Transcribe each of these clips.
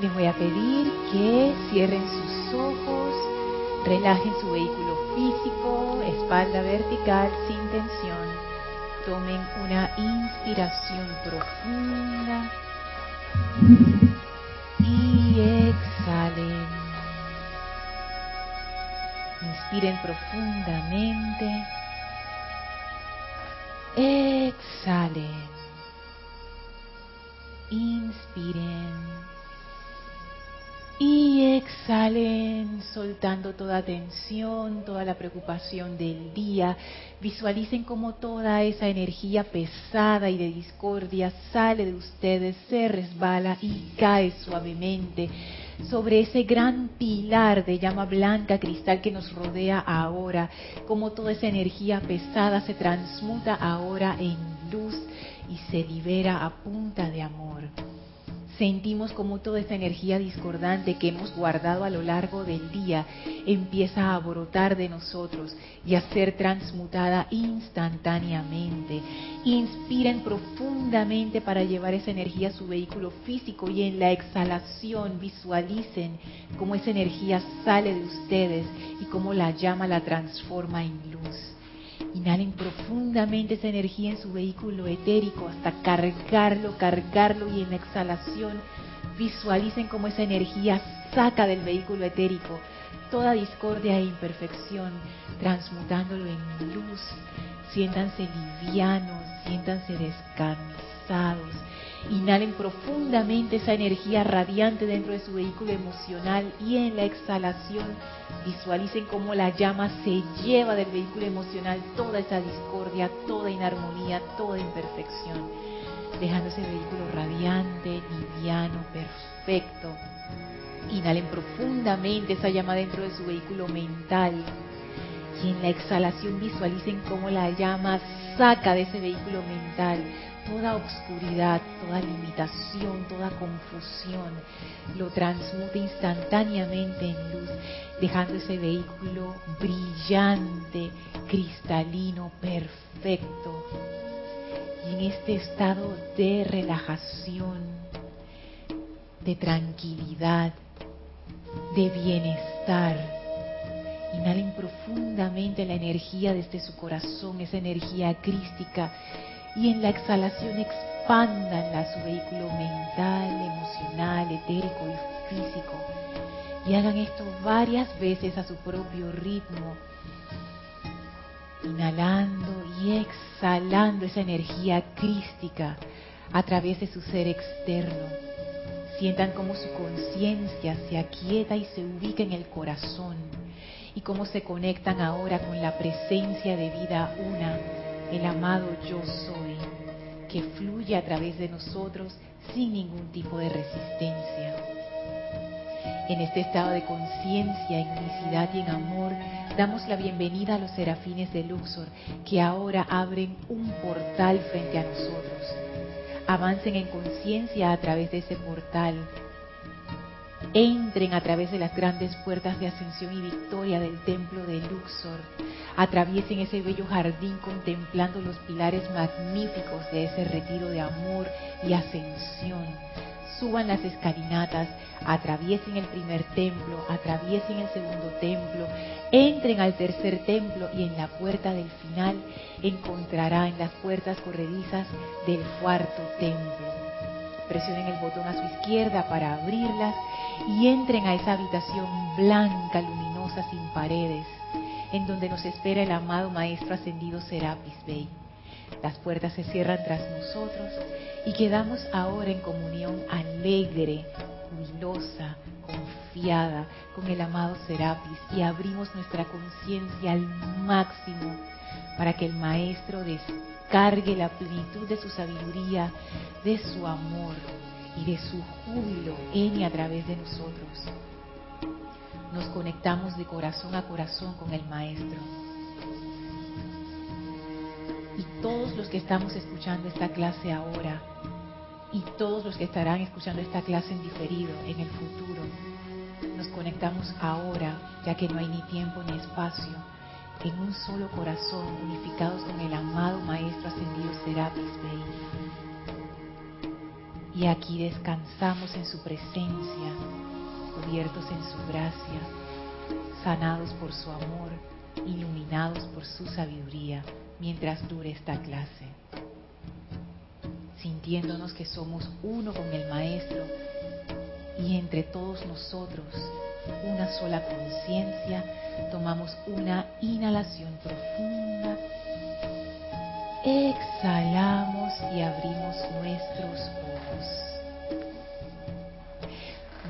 Les voy a pedir que cierren sus ojos, relajen su vehículo físico, espalda vertical sin tensión. Tomen una inspiración profunda y exhalen. Inspiren profundamente. Exhalen. Inspiren. Y exhalen soltando toda tensión, toda la preocupación del día. Visualicen cómo toda esa energía pesada y de discordia sale de ustedes, se resbala y cae suavemente sobre ese gran pilar de llama blanca cristal que nos rodea ahora, como toda esa energía pesada se transmuta ahora en luz y se libera a punta de amor sentimos como toda esa energía discordante que hemos guardado a lo largo del día empieza a brotar de nosotros y a ser transmutada instantáneamente. Inspiren profundamente para llevar esa energía a su vehículo físico y en la exhalación visualicen cómo esa energía sale de ustedes y cómo la llama la transforma en luz. Inhalen profundamente esa energía en su vehículo etérico hasta cargarlo, cargarlo y en la exhalación visualicen cómo esa energía saca del vehículo etérico toda discordia e imperfección, transmutándolo en luz. Siéntanse livianos, siéntanse descansados. Inhalen profundamente esa energía radiante dentro de su vehículo emocional y en la exhalación visualicen cómo la llama se lleva del vehículo emocional toda esa discordia, toda inarmonía, toda imperfección, dejando ese vehículo radiante, liviano, perfecto. Inhalen profundamente esa llama dentro de su vehículo mental y en la exhalación visualicen cómo la llama saca de ese vehículo mental toda obscuridad, toda limitación, toda confusión, lo transmute instantáneamente en luz, dejando ese vehículo brillante, cristalino, perfecto. Y en este estado de relajación, de tranquilidad, de bienestar, inhalen profundamente la energía desde su corazón, esa energía crística y en la exhalación expandanla su vehículo mental, emocional, etérico y físico. Y hagan esto varias veces a su propio ritmo, inhalando y exhalando esa energía crística a través de su ser externo. Sientan cómo su conciencia se aquieta y se ubica en el corazón y cómo se conectan ahora con la presencia de vida una el amado yo soy, que fluye a través de nosotros sin ningún tipo de resistencia. En este estado de conciencia, en unicidad y en amor, damos la bienvenida a los serafines de Luxor, que ahora abren un portal frente a nosotros. Avancen en conciencia a través de ese portal entren a través de las grandes puertas de ascensión y victoria del templo de Luxor, atraviesen ese bello jardín contemplando los pilares magníficos de ese retiro de amor y ascensión. Suban las escalinatas, atraviesen el primer templo, atraviesen el segundo templo, entren al tercer templo y en la puerta del final encontrarán las puertas corredizas del cuarto templo presionen el botón a su izquierda para abrirlas y entren a esa habitación blanca, luminosa, sin paredes, en donde nos espera el amado Maestro Ascendido Serapis Bey. Las puertas se cierran tras nosotros y quedamos ahora en comunión alegre, jubilosa, confiada con el amado Serapis y abrimos nuestra conciencia al máximo para que el Maestro descargue la plenitud de su sabiduría, de su amor y de su júbilo en y a través de nosotros. Nos conectamos de corazón a corazón con el Maestro. Y todos los que estamos escuchando esta clase ahora, y todos los que estarán escuchando esta clase en diferido en el futuro, nos conectamos ahora, ya que no hay ni tiempo ni espacio, en un solo corazón, unificados con el amado Maestro Ascendido Serapis Bey Y aquí descansamos en su presencia, cubiertos en su gracia, sanados por su amor, iluminados por su sabiduría, mientras dure esta clase. Sintiéndonos que somos uno con el Maestro y entre todos nosotros una sola conciencia, tomamos una inhalación profunda, exhalamos y abrimos nuestros ojos.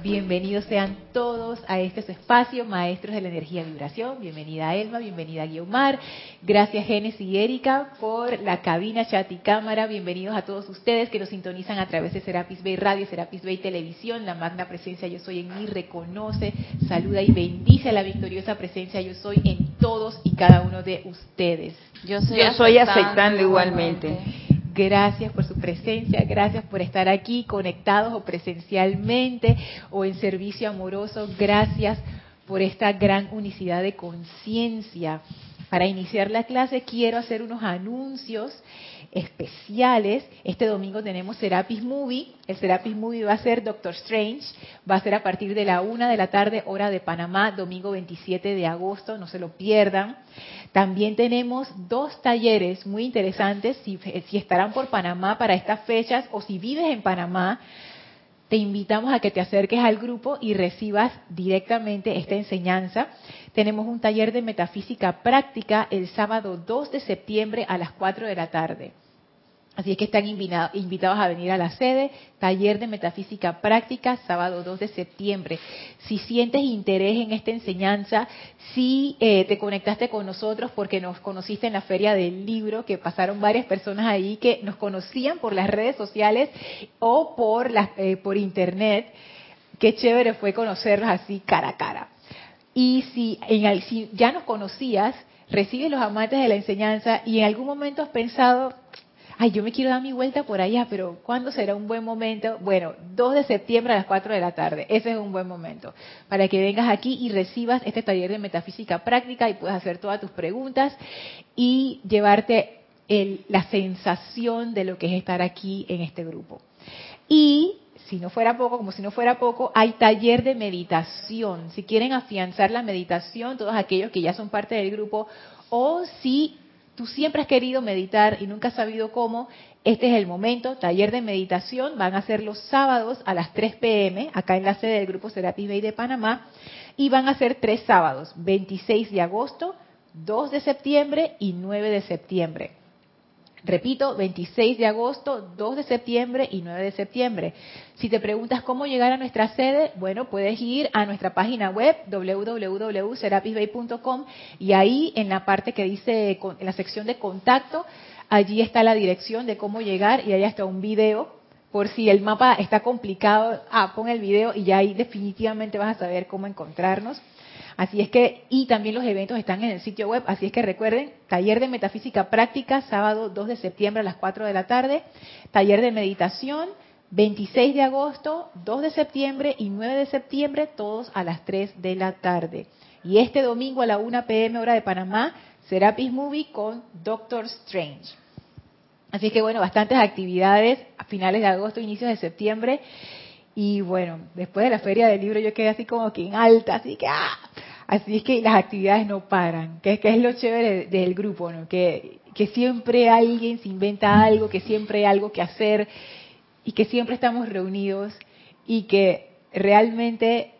Bienvenidos sean todos a este espacio, maestros de la energía y vibración. Bienvenida Elma, bienvenida Guiomar. Gracias Genesis y Erika por la cabina, chat y cámara. Bienvenidos a todos ustedes que nos sintonizan a través de Serapis Bay Radio, Serapis Bay Televisión. La magna presencia Yo Soy en mí reconoce, saluda y bendice a la victoriosa presencia Yo Soy en todos y cada uno de ustedes. Yo soy, Yo soy aceptando, igualmente. Gracias por su presencia, gracias por estar aquí conectados o presencialmente o en servicio amoroso. Gracias por esta gran unicidad de conciencia. Para iniciar la clase quiero hacer unos anuncios especiales. Este domingo tenemos Serapis Movie. El Serapis Movie va a ser Doctor Strange. Va a ser a partir de la una de la tarde, hora de Panamá, domingo 27 de agosto. No se lo pierdan. También tenemos dos talleres muy interesantes. Si, si estarán por Panamá para estas fechas o si vives en Panamá, te invitamos a que te acerques al grupo y recibas directamente esta enseñanza. Tenemos un taller de metafísica práctica el sábado 2 de septiembre a las 4 de la tarde. Así es que están invitados a venir a la sede, taller de metafísica práctica, sábado 2 de septiembre. Si sientes interés en esta enseñanza, si eh, te conectaste con nosotros porque nos conociste en la feria del libro, que pasaron varias personas ahí que nos conocían por las redes sociales o por, eh, por internet, qué chévere fue conocerlos así cara a cara. Y si, en, si ya nos conocías, recibes los amantes de la enseñanza y en algún momento has pensado, ay, yo me quiero dar mi vuelta por allá, pero ¿cuándo será un buen momento? Bueno, 2 de septiembre a las 4 de la tarde, ese es un buen momento, para que vengas aquí y recibas este taller de metafísica práctica y puedas hacer todas tus preguntas y llevarte la sensación de lo que es estar aquí en este grupo. Y si no fuera poco, como si no fuera poco, hay taller de meditación. Si quieren afianzar la meditación, todos aquellos que ya son parte del grupo, o si tú siempre has querido meditar y nunca has sabido cómo, este es el momento, taller de meditación, van a ser los sábados a las 3 pm, acá en la sede del Grupo Serapis Bay de Panamá, y van a ser tres sábados, 26 de agosto, 2 de septiembre y 9 de septiembre. Repito, 26 de agosto, 2 de septiembre y 9 de septiembre. Si te preguntas cómo llegar a nuestra sede, bueno, puedes ir a nuestra página web www.serapisbay.com y ahí en la parte que dice, en la sección de contacto, allí está la dirección de cómo llegar y ahí está un video. Por si el mapa está complicado, ah, pon el video y ya ahí definitivamente vas a saber cómo encontrarnos. Así es que, y también los eventos están en el sitio web, así es que recuerden, taller de metafísica práctica, sábado 2 de septiembre a las 4 de la tarde, taller de meditación, 26 de agosto, 2 de septiembre y 9 de septiembre, todos a las 3 de la tarde. Y este domingo a la 1 pm hora de Panamá, Serapis Movie con Doctor Strange. Así que bueno, bastantes actividades a finales de agosto, inicios de septiembre. Y bueno, después de la feria del libro yo quedé así como que en alta, así que ¡ah! Así es que las actividades no paran, que, es lo chévere del grupo, ¿no? Que, que siempre alguien se inventa algo, que siempre hay algo que hacer y que siempre estamos reunidos y que realmente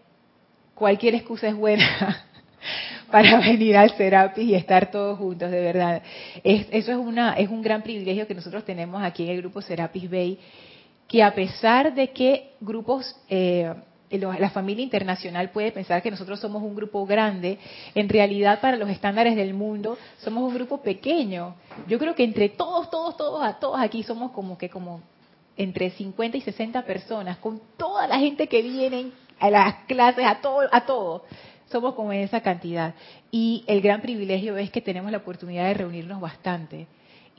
cualquier excusa es buena para venir al Serapis y estar todos juntos, de verdad. Es, eso es, una, es un gran privilegio que nosotros tenemos aquí en el grupo Serapis Bay, que a pesar de que grupos eh, la familia internacional puede pensar que nosotros somos un grupo grande, en realidad para los estándares del mundo somos un grupo pequeño. Yo creo que entre todos, todos, todos, a todos aquí somos como que como entre 50 y 60 personas, con toda la gente que viene a las clases, a todo, a todo. Somos como esa cantidad. Y el gran privilegio es que tenemos la oportunidad de reunirnos bastante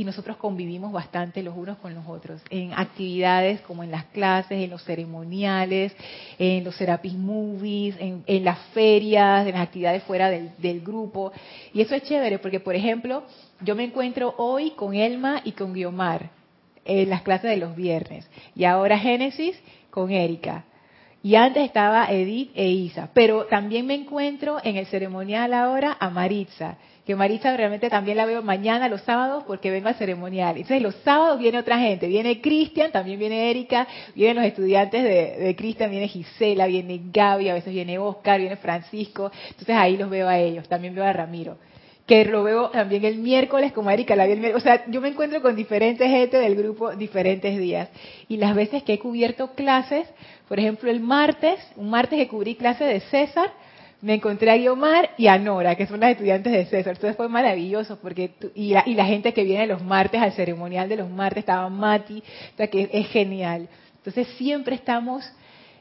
y nosotros convivimos bastante los unos con los otros, en actividades como en las clases, en los ceremoniales, en los Serapis Movies, en, las ferias, en las actividades fuera del, del, grupo. Y eso es chévere porque, por ejemplo, yo me encuentro hoy con Elma y con Guiomar. en las clases de los viernes. Y ahora Génesis con Erika. Y antes estaba Edith e Isa. Pero también me encuentro en el ceremonial ahora a Maritza. Que Maritza realmente también la veo mañana, los sábados, porque vengo al ceremonial. Entonces los sábados viene otra gente. Viene Cristian, también viene Erika, vienen los estudiantes de, de Cristian, viene Gisela, viene Gaby, a veces viene Oscar, viene Francisco. Entonces ahí los veo a ellos. También veo a Ramiro que lo veo también el miércoles, como Erika la el. O sea, yo me encuentro con diferentes gente del grupo diferentes días. Y las veces que he cubierto clases, por ejemplo, el martes, un martes que cubrí clase de César, me encontré a Guiomar y a Nora, que son las estudiantes de César. Entonces fue maravilloso, porque la, y la gente que viene los martes al ceremonial de los martes, estaba Mati, o sea que es genial. Entonces siempre estamos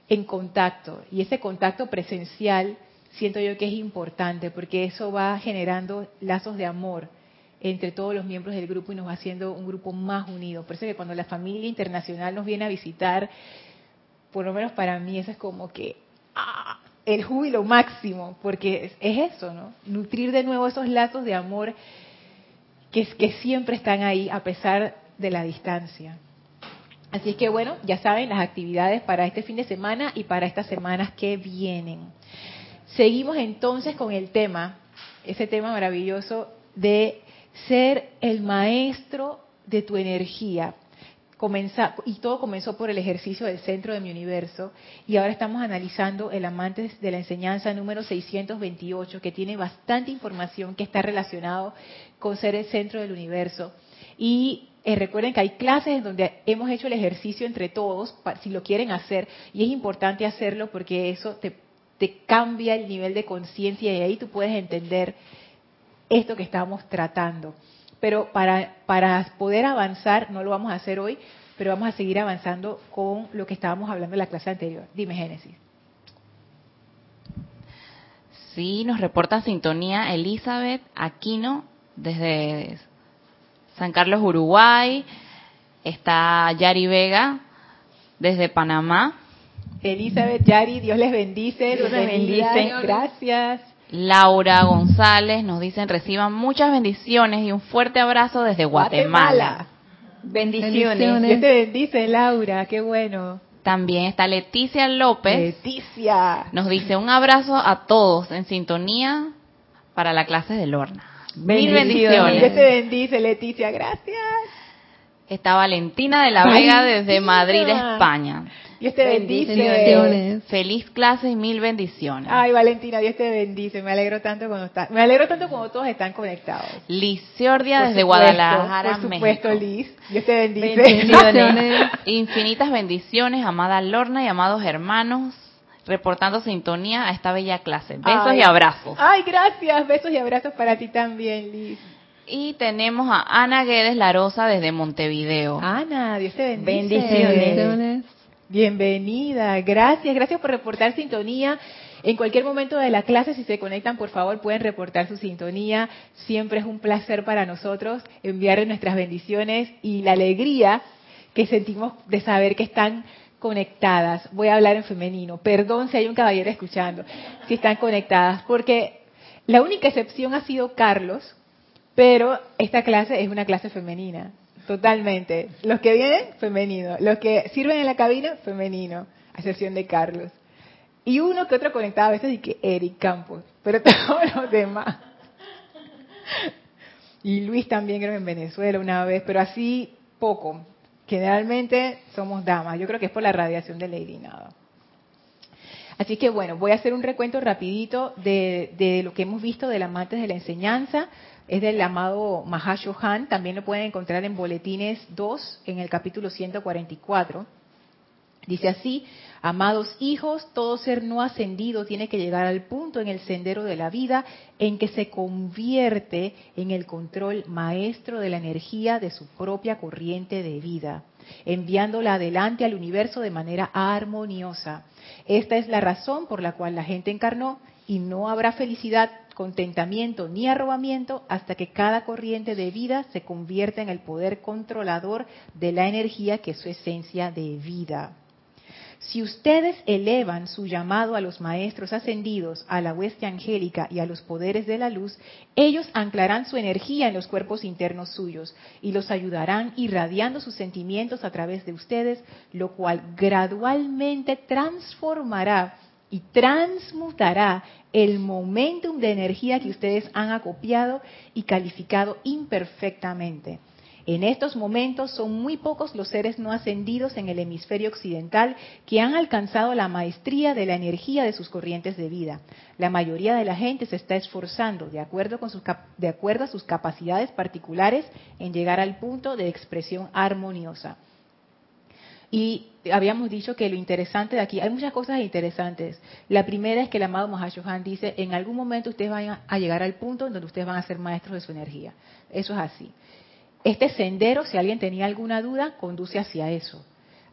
en contacto, y ese contacto presencial siento yo que es importante porque eso va generando lazos de amor entre todos los miembros del grupo y nos va haciendo un grupo más unido. Por eso que cuando la familia internacional nos viene a visitar, por lo menos para mí eso es como que ¡ah! El júbilo máximo, porque es, eso, ¿no? Nutrir de nuevo esos lazos de amor que, que siempre están ahí a pesar de la distancia. Así que bueno, ya saben las actividades para este fin de semana y para estas semanas que vienen. Seguimos entonces con el tema, ese tema maravilloso de ser el maestro de tu energía. Y todo comenzó por el ejercicio del centro de mi universo y ahora estamos analizando el amante de la enseñanza número 628 que tiene bastante información que está relacionado con ser el centro del universo. Y eh, recuerden que hay clases en donde hemos hecho el ejercicio entre todos, si lo quieren hacer, y es importante hacerlo porque eso te te cambia el nivel de conciencia y ahí tú puedes entender esto que estamos tratando. Pero para, para poder avanzar, no lo vamos a hacer hoy, pero vamos a seguir avanzando con lo que estábamos hablando en la clase anterior. Dime, Génesis. Sí, nos reporta sintonía Elizabeth Aquino desde San Carlos, Uruguay. Está Yari Vega desde Panamá. Elizabeth, Yari, Dios les bendice. Dios les bendice. Gracias. Laura González nos dicen reciban muchas bendiciones y un fuerte abrazo desde Guatemala. Bendiciones. Dios te bendice, Laura, qué bueno. También está Leticia López. Leticia. Nos dice un abrazo a todos en sintonía para la clase de Lorna. Mil bendiciones. Dios te bendice, Leticia, gracias. Está Valentina de la Vega desde Madrid, España. Dios te bendice. Feliz clase y mil bendiciones. Ay, Valentina, Dios te bendice. Me alegro tanto cuando está, me alegro tanto cuando todos están conectados. Liz Ciordia desde Guadalajara, Por supuesto, Liz. Dios te bendice. Bendiciones. Infinitas bendiciones, amada Lorna y amados hermanos reportando sintonía a esta bella clase. Besos y abrazos. Ay, gracias. Besos y abrazos para ti también, Liz. Y tenemos a Ana Guedes Larosa desde Montevideo. Ana, Dios te bendice. Bendiciones. Bienvenida, gracias, gracias por reportar sintonía. En cualquier momento de la clase, si se conectan, por favor, pueden reportar su sintonía. Siempre es un placer para nosotros enviarles nuestras bendiciones y la alegría que sentimos de saber que están conectadas. Voy a hablar en femenino. Perdón si hay un caballero escuchando, si están conectadas, porque la única excepción ha sido Carlos, pero esta clase es una clase femenina. Totalmente. Los que vienen, femenino. Los que sirven en la cabina, femenino. A excepción de Carlos. Y uno que otro conectado a veces y que Eric Campos. Pero todos los demás. Y Luis también creo en Venezuela una vez, pero así poco. Generalmente somos damas. Yo creo que es por la radiación de Lady Nada. Así que bueno, voy a hacer un recuento rapidito de, de lo que hemos visto del amantes de la enseñanza. Es del amado Mahashohan, también lo pueden encontrar en Boletines 2, en el capítulo 144. Dice así, amados hijos, todo ser no ascendido tiene que llegar al punto en el sendero de la vida en que se convierte en el control maestro de la energía de su propia corriente de vida, enviándola adelante al universo de manera armoniosa. Esta es la razón por la cual la gente encarnó y no habrá felicidad contentamiento ni arrobamiento hasta que cada corriente de vida se convierta en el poder controlador de la energía que es su esencia de vida. Si ustedes elevan su llamado a los maestros ascendidos, a la hueste angélica y a los poderes de la luz, ellos anclarán su energía en los cuerpos internos suyos y los ayudarán irradiando sus sentimientos a través de ustedes, lo cual gradualmente transformará y transmutará el momentum de energía que ustedes han acopiado y calificado imperfectamente. En estos momentos son muy pocos los seres no ascendidos en el hemisferio occidental que han alcanzado la maestría de la energía de sus corrientes de vida. La mayoría de la gente se está esforzando, de acuerdo, con sus, a sus capacidades particulares, en llegar al punto de expresión armoniosa. Y habíamos dicho que lo interesante de aquí, hay muchas cosas interesantes. La primera es que el amado Mahashohan dice, en algún momento ustedes van a llegar al punto en donde ustedes van a ser maestros de su energía. Eso es así. Este sendero, si alguien tenía alguna duda, conduce hacia eso,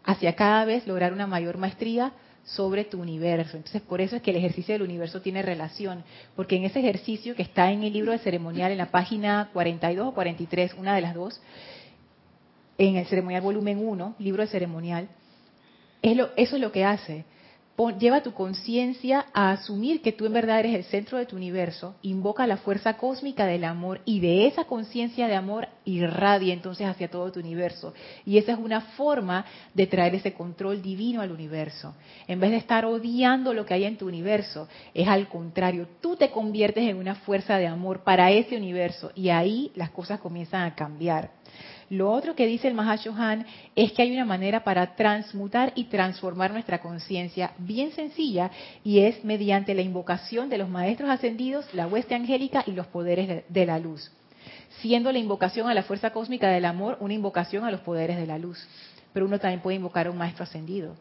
hacia cada vez lograr una mayor maestría sobre tu universo. Entonces, por eso es que el ejercicio del universo tiene relación, porque en ese ejercicio que está en el libro de ceremonial, en la página 42 o 43, una de las dos, en el ceremonial volumen 1, libro de ceremonial, eso es lo que hace. Lleva tu conciencia a asumir que tú en verdad eres el centro de tu universo, invoca la fuerza cósmica del amor y de esa conciencia de amor irradia entonces hacia todo tu universo. Y esa es una forma de traer ese control divino al universo. En vez de estar odiando lo que hay en tu universo, es al contrario, tú te conviertes en una fuerza de amor para ese universo y ahí las cosas comienzan a cambiar. Lo otro que dice el Mahashohan es que hay una manera para transmutar y transformar nuestra conciencia bien sencilla y es mediante la invocación de los maestros ascendidos, la hueste angélica y los poderes de la luz. Siendo la invocación a la fuerza cósmica del amor una invocación a los poderes de la luz. Pero uno también puede invocar a un maestro ascendido.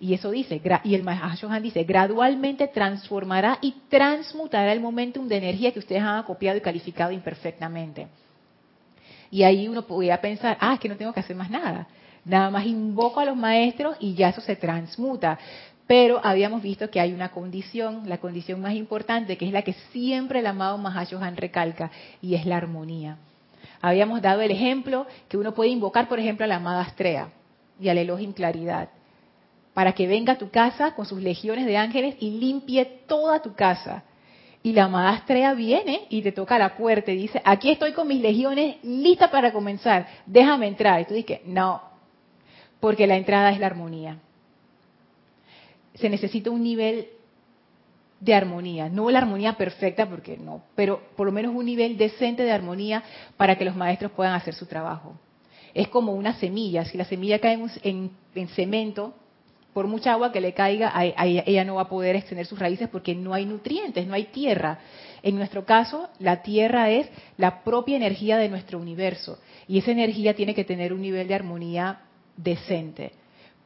Y eso dice, y el Mahashohan dice, gradualmente transformará y transmutará el momentum de energía que ustedes han acopiado y calificado imperfectamente. Y ahí uno podía pensar, ah, es que no tengo que hacer más nada. Nada más invoco a los maestros y ya eso se transmuta. Pero habíamos visto que hay una condición, la condición más importante, que es la que siempre el amado Mahashohan recalca, y es la armonía. Habíamos dado el ejemplo que uno puede invocar, por ejemplo, a la amada Astrea y al Elohim Claridad, para que venga a tu casa con sus legiones de ángeles y limpie toda tu casa. Y la amada Astrea viene y te toca la puerta y dice, aquí estoy con mis legiones lista para comenzar, déjame entrar. Y tú dices, no, porque la entrada es la armonía. Se necesita un nivel de armonía, no la armonía perfecta, porque no, pero por lo menos un nivel decente de armonía para que los maestros puedan hacer su trabajo. Es como una semilla, si la semilla cae en, en cemento, por mucha agua que le caiga, ella no va a poder extender sus raíces porque no hay nutrientes, no hay tierra. En nuestro caso, la tierra es la propia energía de nuestro universo y esa energía tiene que tener un nivel de armonía decente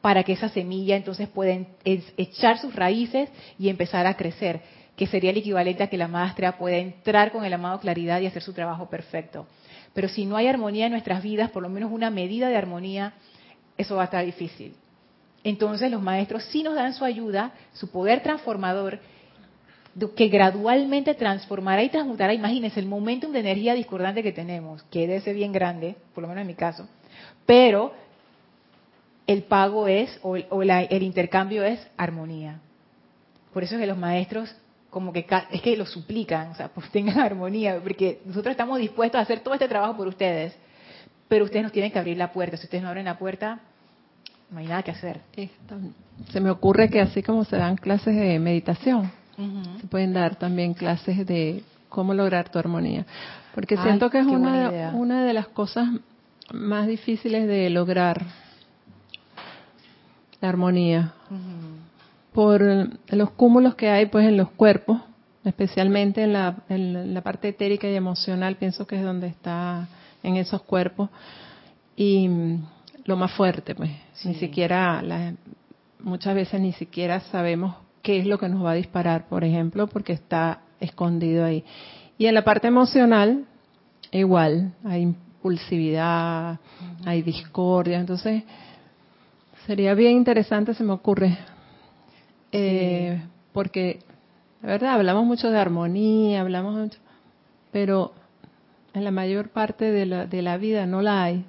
para que esa semilla entonces pueda echar sus raíces y empezar a crecer, que sería el equivalente a que la maestra pueda entrar con el amado claridad y hacer su trabajo perfecto. Pero si no hay armonía en nuestras vidas, por lo menos una medida de armonía, eso va a estar difícil. Entonces los maestros sí nos dan su ayuda, su poder transformador, que gradualmente transformará y transmutará, imagínense, el momentum de energía discordante que tenemos, que debe bien grande, por lo menos en mi caso, pero el pago es, o, el intercambio es armonía. Por eso es que los maestros como que es que lo suplican, o sea, pues tengan armonía, porque nosotros estamos dispuestos a hacer todo este trabajo por ustedes, pero ustedes nos tienen que abrir la puerta. Si ustedes no abren la puerta, no hay nada que hacer. Se me ocurre que así como se dan clases de meditación, se pueden dar también clases de cómo lograr tu armonía. Porque siento que es una, una de las cosas más difíciles de lograr la armonía. Por los cúmulos que hay pues en los cuerpos, especialmente en la, en la parte etérica y emocional, pienso que es donde está en esos cuerpos. Y lo más fuerte, pues. Ni siquiera, muchas veces ni siquiera sabemos qué es lo que nos va a disparar, por ejemplo, porque está escondido ahí. Y en la parte emocional, igual, hay impulsividad, hay discordia, entonces sería bien interesante, se me ocurre, eh, porque, la verdad, hablamos mucho de armonía, hablamos mucho, pero en la mayor parte de la, de la vida no la hay.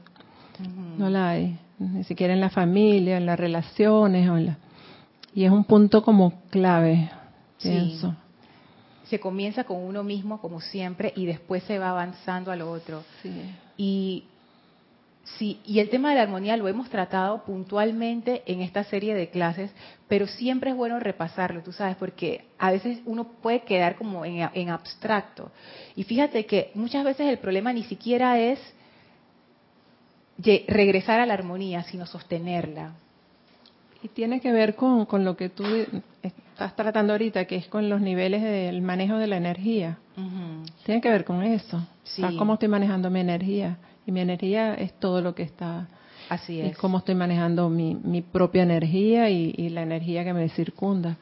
No la hay, ni siquiera en la familia, en las relaciones. O en la... Y es un punto como clave, pienso. Se comienza con uno mismo, como siempre, y después se va avanzando a lo otro. Y Sí, y el tema de la armonía lo hemos tratado puntualmente en esta serie de clases, pero siempre es bueno repasarlo, tú sabes, porque a veces uno puede quedar como en, abstracto. Y fíjate que muchas veces el problema ni siquiera es regresar a la armonía, sino sostenerla. Y tiene que ver con, con lo que tú estás tratando ahorita, que es con los niveles del manejo de la energía. Tiene que ver con eso. Sí. cómo estoy manejando mi energía y mi energía es todo lo que está. Así es. Y cómo estoy manejando mi, mi propia energía y, la energía que me circunda.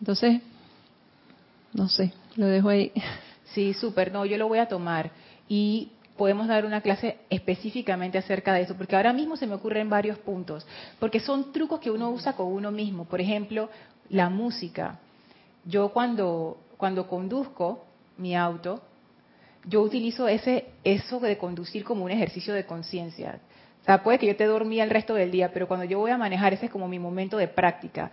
Entonces, no sé, lo dejo ahí. Sí, súper. No, yo lo voy a tomar. Y podemos dar una clase específicamente acerca de eso, porque ahora mismo se me ocurren varios puntos, porque son trucos que uno usa con uno mismo. Por ejemplo, la música. Yo cuando, cuando conduzco mi auto, yo utilizo ese eso de conducir como un ejercicio de conciencia. O sea, puede que yo te dormía el resto del día, pero cuando yo voy a manejar, ese es como mi momento de práctica.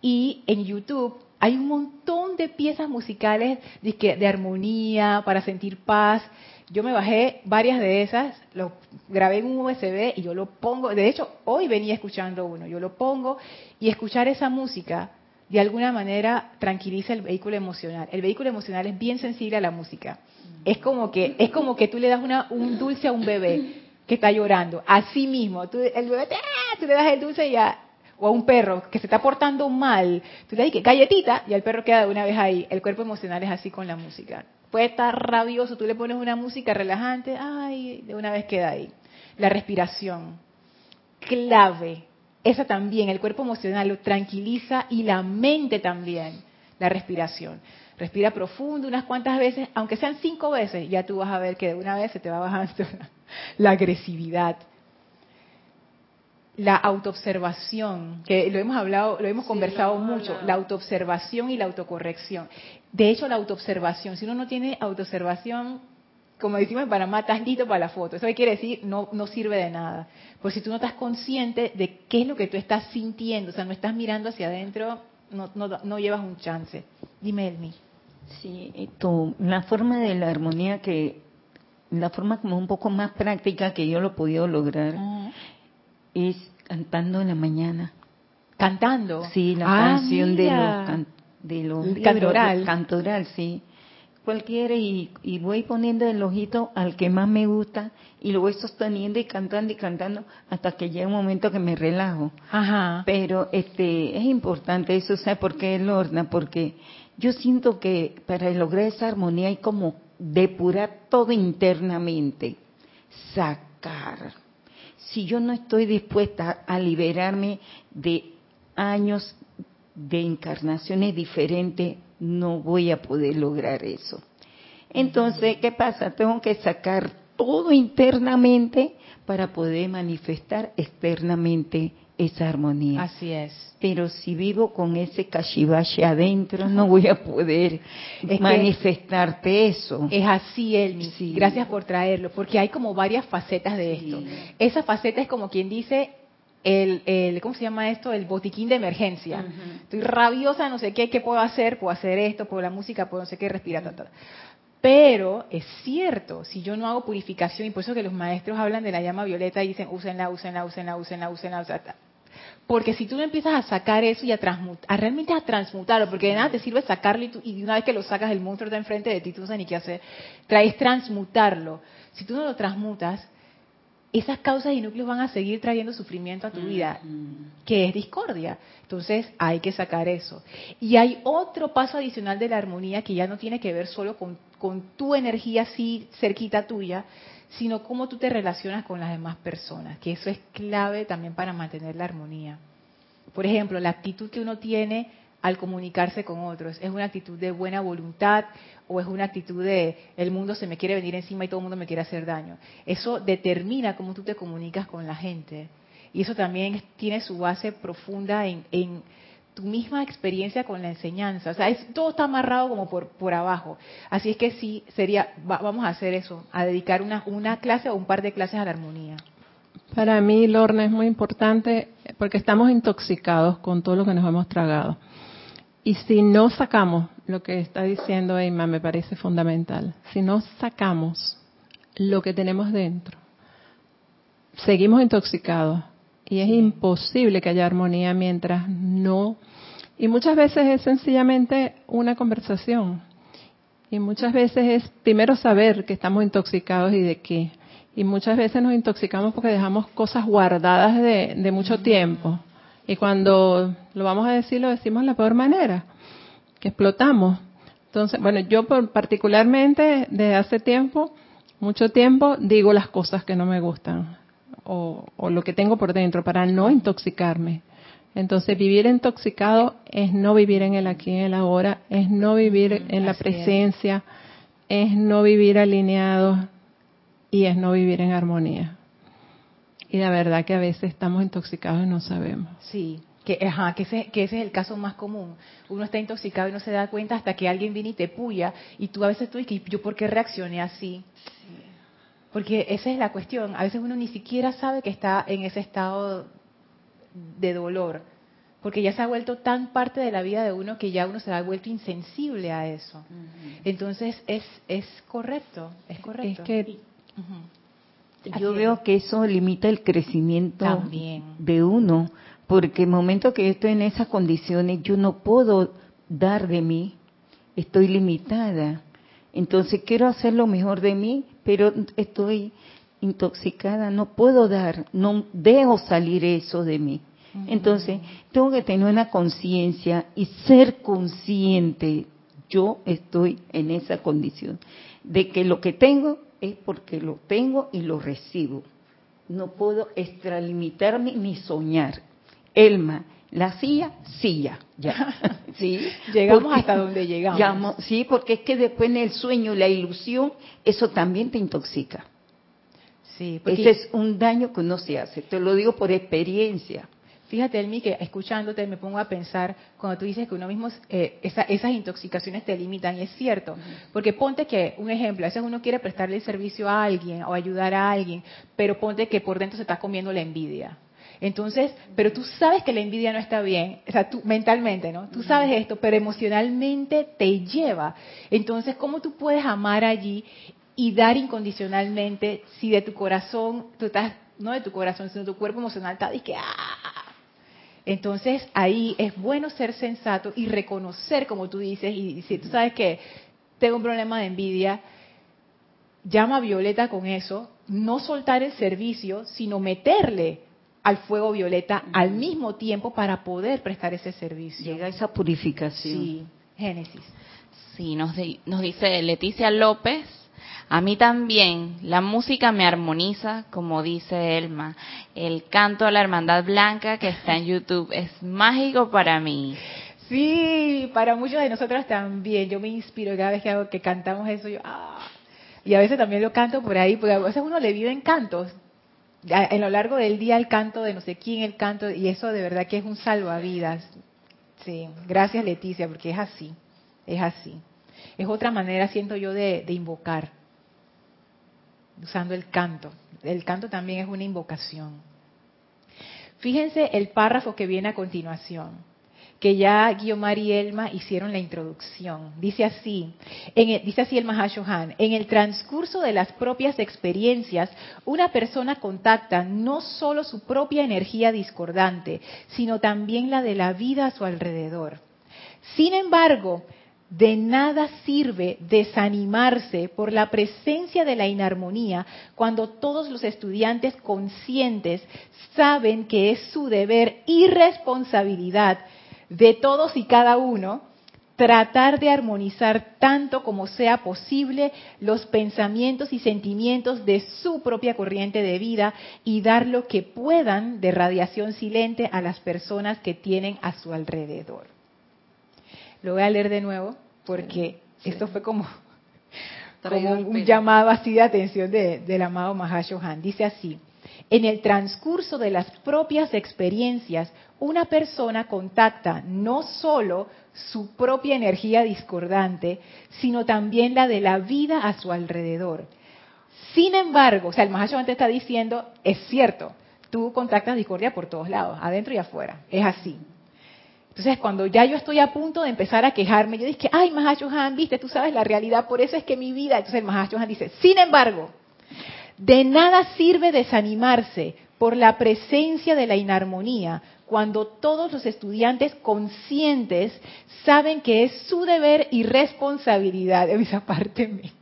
Y en YouTube hay un montón de piezas musicales de, de armonía, para sentir paz. Yo me bajé varias de esas, lo grabé en un USB y yo lo pongo. De hecho, hoy venía escuchando uno. Yo lo pongo y escuchar esa música de alguna manera tranquiliza el vehículo emocional. El vehículo emocional es bien sensible a la música. Es como que es como que tú le das una, un dulce a un bebé que está llorando. Así mismo, tú, el bebé tú le das el dulce ya o a un perro que se está portando mal, tú le dices galletita y el perro queda de una vez ahí. El cuerpo emocional es así con la música. Puede estar rabioso, tú le pones una música relajante, ay, de una vez queda ahí. La respiración, clave. Esa también, el cuerpo emocional lo tranquiliza y la mente también, la respiración. Respira profundo unas cuantas veces, aunque sean cinco veces, ya tú vas a ver que de una vez se te va bajando la agresividad. La autoobservación, que lo hemos hablado, lo hemos conversado mucho, la autoobservación y la autocorrección. De hecho, la autoobservación, si uno no tiene autoobservación, como decimos en Panamá, estás listo para la foto. Eso quiere decir no, no sirve de nada. Porque si tú no estás consciente de qué es lo que tú estás sintiendo, o sea, no estás mirando hacia adentro, no, no, no llevas un chance. Dime, Elmi. Sí, esto, la forma de la armonía que, la forma como un poco más práctica que yo lo he podido lograr es cantando en la mañana. ¿Cantando? Sí, la ah, canción de los, de los cantoral. cantoral, sí. Cualquiera y, y voy poniendo el ojito al que más me gusta y lo voy sosteniendo y cantando y cantando hasta que llega un momento que me relajo. Ajá. Pero este es importante eso, ¿sabe por qué, Lorna? Porque yo siento que para lograr esa armonía hay como depurar todo internamente, sacar. Si yo no estoy dispuesta a liberarme de años de encarnaciones diferentes, no voy a poder lograr eso. Entonces, ¿qué pasa? Tengo que sacar todo internamente para poder manifestar externamente esa armonía. Así es. Pero si vivo con ese kashibashi adentro, no voy a poder manifestarte eso. Es así, Elmi. Gracias por traerlo, porque hay como varias facetas de esto. Esa faceta es como quien dice el, el, ¿cómo se llama esto? El botiquín de emergencia. Estoy rabiosa, no sé qué, ¿qué puedo hacer? Puedo hacer esto, puedo la música, puedo no sé qué, respirar, Pero es cierto, si yo no hago purificación, y por eso que los maestros hablan de la llama violeta y dicen, úsenla, úsenla, úsenla, úsenla, úsenla, úsenla. Porque si tú no empiezas a sacar eso y a, a realmente a transmutarlo, porque de nada te sirve sacarlo y, y, una vez que lo sacas el monstruo está enfrente de ti, tú no sabes ni qué hacer, traes transmutarlo. Si tú no lo transmutas, esas causas y núcleos van a seguir trayendo sufrimiento a tu vida, que es discordia. Entonces hay que sacar eso. Y hay otro paso adicional de la armonía que ya no tiene que ver solo con, tu energía así cerquita tuya, sino cómo tú te relacionas con las demás personas, que eso es clave también para mantener la armonía. Por ejemplo, la actitud que uno tiene al comunicarse con otros, es una actitud de buena voluntad o es una actitud de el mundo se me quiere venir encima y todo el mundo me quiere hacer daño. Eso determina cómo tú te comunicas con la gente. Y eso también tiene su base profunda en, tu misma experiencia con la enseñanza. O sea, todo está amarrado como por, por abajo. Así es que sí, sería, vamos a hacer eso, a dedicar una, una clase o un par de clases a la armonía. Para mí, Lorna, es muy importante porque estamos intoxicados con todo lo que nos hemos tragado. Y si no sacamos lo que está diciendo Emma, me parece fundamental. Si no sacamos lo que tenemos dentro, seguimos intoxicados. Y es imposible que haya armonía mientras no. Y muchas veces es sencillamente una conversación. Y muchas veces es primero saber que estamos intoxicados y de qué. Y muchas veces nos intoxicamos porque dejamos cosas guardadas de, mucho tiempo. Y cuando lo vamos a decir, lo decimos de la peor manera, que explotamos. Entonces, bueno, yo particularmente desde hace tiempo, mucho tiempo, digo las cosas que no me gustan o, o lo que tengo por dentro para no intoxicarme. Entonces, vivir intoxicado es no vivir en el aquí y en el ahora, es no vivir en la presencia, es no vivir alineado, y es no vivir en armonía. Y la verdad que a veces estamos intoxicados y no sabemos. Sí, que, ajá, que, ese, que ese es el caso más común. Uno está intoxicado y no se da cuenta hasta que alguien viene y te puya y tú a veces tú dices, ¿yo por qué reaccioné así? Porque esa es la cuestión. A veces uno ni siquiera sabe que está en ese estado de dolor, porque ya se ha vuelto tan parte de la vida de uno que ya uno se ha vuelto insensible a eso. Entonces es es correcto, es correcto. Es que yo veo que eso limita el crecimiento de uno, porque el momento que yo estoy en esas condiciones, yo no puedo dar de mí, estoy limitada. Entonces quiero hacer lo mejor de mí, pero estoy intoxicada, no puedo dar, no dejo salir eso de mí. Entonces, tengo que tener una conciencia y ser consciente, yo estoy en esa condición, de que lo que tengo es porque lo tengo y lo recibo. No puedo extralimitarme ni soñar. Elma, la silla, silla, ya. ¿Sí? Llegamos hasta donde llegamos. sí, porque es que después en el sueño, la ilusión, eso también te intoxica. Sí, Ese es un daño que uno se hace. Te lo digo por experiencia. Fíjate, Elmi, que escuchándote me pongo a pensar cuando tú dices que uno mismo, eh, esas intoxicaciones te limitan, y es cierto. Porque ponte que, un ejemplo, a veces uno quiere prestarle el servicio a alguien o ayudar a alguien, pero ponte que por dentro se está comiendo la envidia. Entonces, pero tú sabes que la envidia no está bien, o sea, tú mentalmente, ¿no? Tú sabes esto, pero emocionalmente te lleva. Entonces, ¿cómo tú puedes amar allí y dar incondicionalmente si de tu corazón, tú estás, no de tu corazón, sino de tu cuerpo emocional está y que, ¡ah! Entonces ahí es bueno ser sensato y reconocer, como tú dices, y si tú sabes que tengo un problema de envidia, llama a Violeta con eso, no soltar el servicio, sino meterle al fuego violeta al mismo tiempo para poder prestar ese servicio. Llega esa purificación. Sí, Génesis. Sí, nos, nos dice Leticia López, a mí también la música me armoniza, como dice Elma. El canto a la Hermandad Blanca que está en YouTube es mágico para mí. Sí, para muchos de nosotros también. Yo me inspiro cada vez que, hago, que cantamos eso. Yo, ah. Y a veces también lo canto por ahí, porque a veces uno le vive en cantos. En lo largo del día el canto de no sé quién, el canto, y eso de verdad que es un salvavidas. Sí, gracias Leticia, porque es así, es así. Es otra manera, siento yo, de invocar usando el canto. El canto también es una invocación. Fíjense el párrafo que viene a continuación, que ya Guiomar y Elma hicieron la introducción. Dice así, en dice así el Mahashohan, en el transcurso de las propias experiencias, una persona contacta no solo su propia energía discordante, sino también la de la vida a su alrededor. Sin embargo, de nada sirve desanimarse por la presencia de la inarmonía cuando todos los estudiantes conscientes saben que es su deber y responsabilidad de todos y cada uno tratar de armonizar tanto como sea posible los pensamientos y sentimientos de su propia corriente de vida y dar lo que puedan de radiación silente a las personas que tienen a su alrededor. Lo voy a leer de nuevo porque esto fue como, un llamado así de atención del amado Mahashohan. Dice así, en el transcurso de las propias experiencias, una persona contacta no solo su propia energía discordante, sino también la de la vida a su alrededor. Sin embargo, o sea, el Mahashohan te está diciendo, es cierto, tú contactas discordia por todos lados, adentro y afuera. Es así. Entonces, cuando ya yo estoy a punto de empezar a quejarme, yo dije, ay, Mahachohan, viste, tú sabes la realidad, por eso es que mi vida. Entonces, el Mahachohan dice, sin embargo, de nada sirve desanimarse por la presencia de la inarmonía cuando todos los estudiantes conscientes saben que es su deber y responsabilidad, de esa parte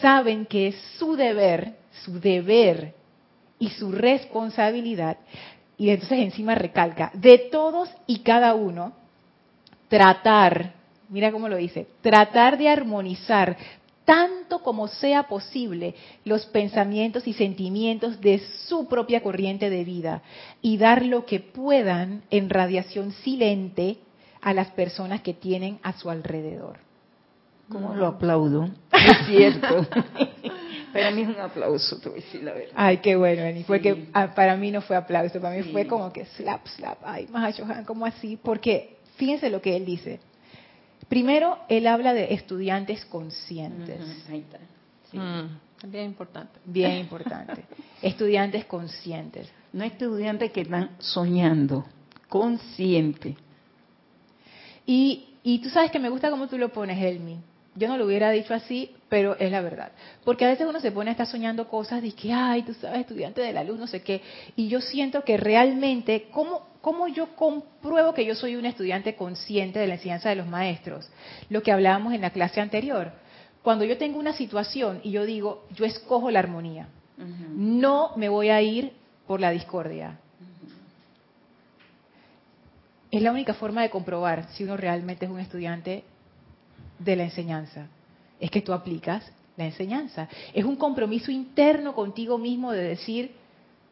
saben que es su deber, su deber y su responsabilidad y entonces encima recalca, de todos y cada uno, tratar, mira cómo lo dice, tratar de armonizar tanto como sea posible los pensamientos y sentimientos de su propia corriente de vida y dar lo que puedan en radiación silente a las personas que tienen a su alrededor. ¿Cómo lo aplaudo? Es cierto. Para mí es un aplauso, te voy a decir la verdad. Ay, qué bueno, Eni. Fue que ah, para mí no fue aplauso, para mí fue como que slap, slap. Ay, Johan, ¿cómo así? Porque fíjense lo que él dice. Primero, él habla de estudiantes conscientes. Ahí está. Mm, bien importante. Bien importante. estudiantes conscientes. No estudiantes que están soñando, consciente. Y, y tú sabes que me gusta cómo tú lo pones, Elmi yo no lo hubiera dicho así, pero es la verdad. Porque a veces uno se pone a estar soñando cosas de que, ay, tú sabes, estudiante de la luz, no sé qué. Y yo siento que realmente, ¿cómo, ¿cómo yo compruebo que yo soy un estudiante consciente de la enseñanza de los maestros? Lo que hablábamos en la clase anterior. Cuando yo tengo una situación y yo digo, yo escojo la armonía, no me voy a ir por la discordia. Es la única forma de comprobar si uno realmente es un estudiante de la enseñanza. Es que tú aplicas la enseñanza. Es un compromiso interno contigo mismo de decir,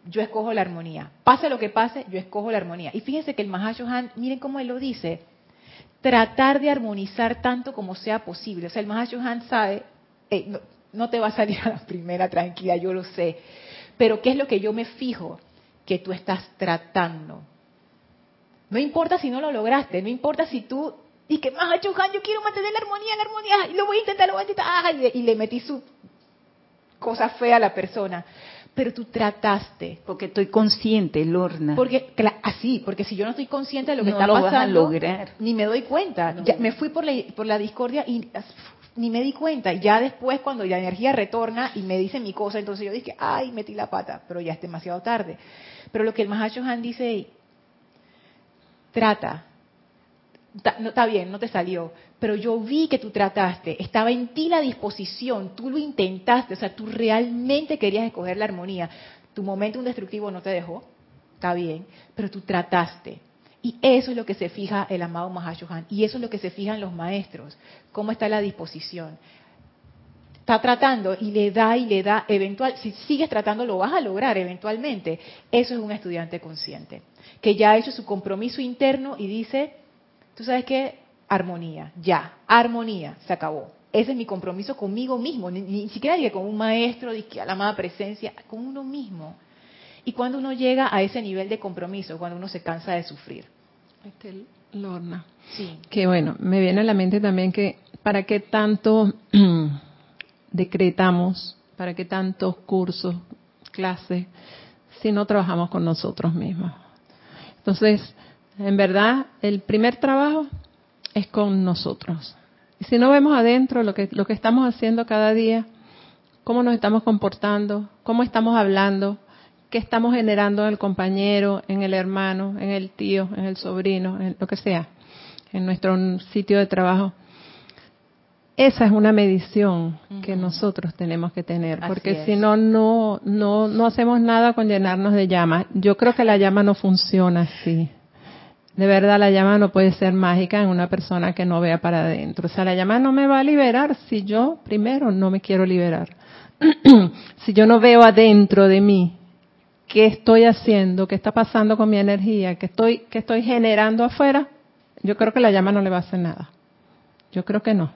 yo escojo la armonía. Pase lo que pase, yo escojo la armonía. Y fíjense que el Mahashohan, miren cómo él lo dice, tratar de armonizar tanto como sea posible. O sea, el Mahashohan sabe, no, no, te va a salir a la primera tranquila, yo lo sé. Pero ¿qué es lo que yo me fijo? Que tú estás tratando. No importa si no lo lograste, no importa si tú y que más yo quiero mantener la armonía, la armonía, y lo voy a intentar, lo voy a intentar, y le, metí su cosa fea a la persona. Pero tú trataste. Porque estoy consciente, Lorna. Porque, así, porque si yo no estoy consciente de lo que está pasando, lograr. ni me doy cuenta. Ya, me fui por la, por la discordia y ni me di cuenta. Ya después, cuando la energía retorna y me dice mi cosa, entonces yo dije, ay, metí la pata, pero ya es demasiado tarde. Pero lo que el Mahacho Han dice, trata, no, está bien, no te salió, pero yo vi que tú trataste, estaba en ti la disposición, tú lo intentaste, o sea, tú realmente querías escoger la armonía. Tu momento destructivo no te dejó, está bien, pero tú trataste. Y eso es lo que se fija el amado Mahashohan, y eso es lo que se fijan los maestros, cómo está la disposición. Está tratando y le da y le da, eventual, si sigues tratando lo vas a lograr eventualmente. Eso es un estudiante consciente, que ya ha hecho su compromiso interno y dice, tú sabes qué, armonía, ya, armonía, se acabó. Ese es mi compromiso conmigo mismo, ni, siquiera diga con un maestro, a la amada presencia, con uno mismo. Y cuando uno llega a ese nivel de compromiso, cuando uno se cansa de sufrir. Este, Lorna. Sí. Que bueno, me viene a la mente también que para qué tanto decretamos, para qué tantos cursos, clases, si no trabajamos con nosotros mismos. Entonces, en verdad, el primer trabajo es con nosotros. Y si no vemos adentro lo que, lo que estamos haciendo cada día, cómo nos estamos comportando, cómo estamos hablando, qué estamos generando en el compañero, en el hermano, en el tío, en el sobrino, en lo que sea, en nuestro sitio de trabajo. Esa es una medición que nosotros tenemos que tener, porque si no, no, no, no hacemos nada con llenarnos de llama. Yo creo que la llama no funciona así. De verdad, la llama no puede ser mágica en una persona que no vea para adentro. O sea, la llama no me va a liberar si yo primero no me quiero liberar. si yo no veo adentro de mí qué estoy haciendo, qué está pasando con mi energía, qué estoy, qué estoy generando afuera, yo creo que la llama no le va a hacer nada. Yo creo que no.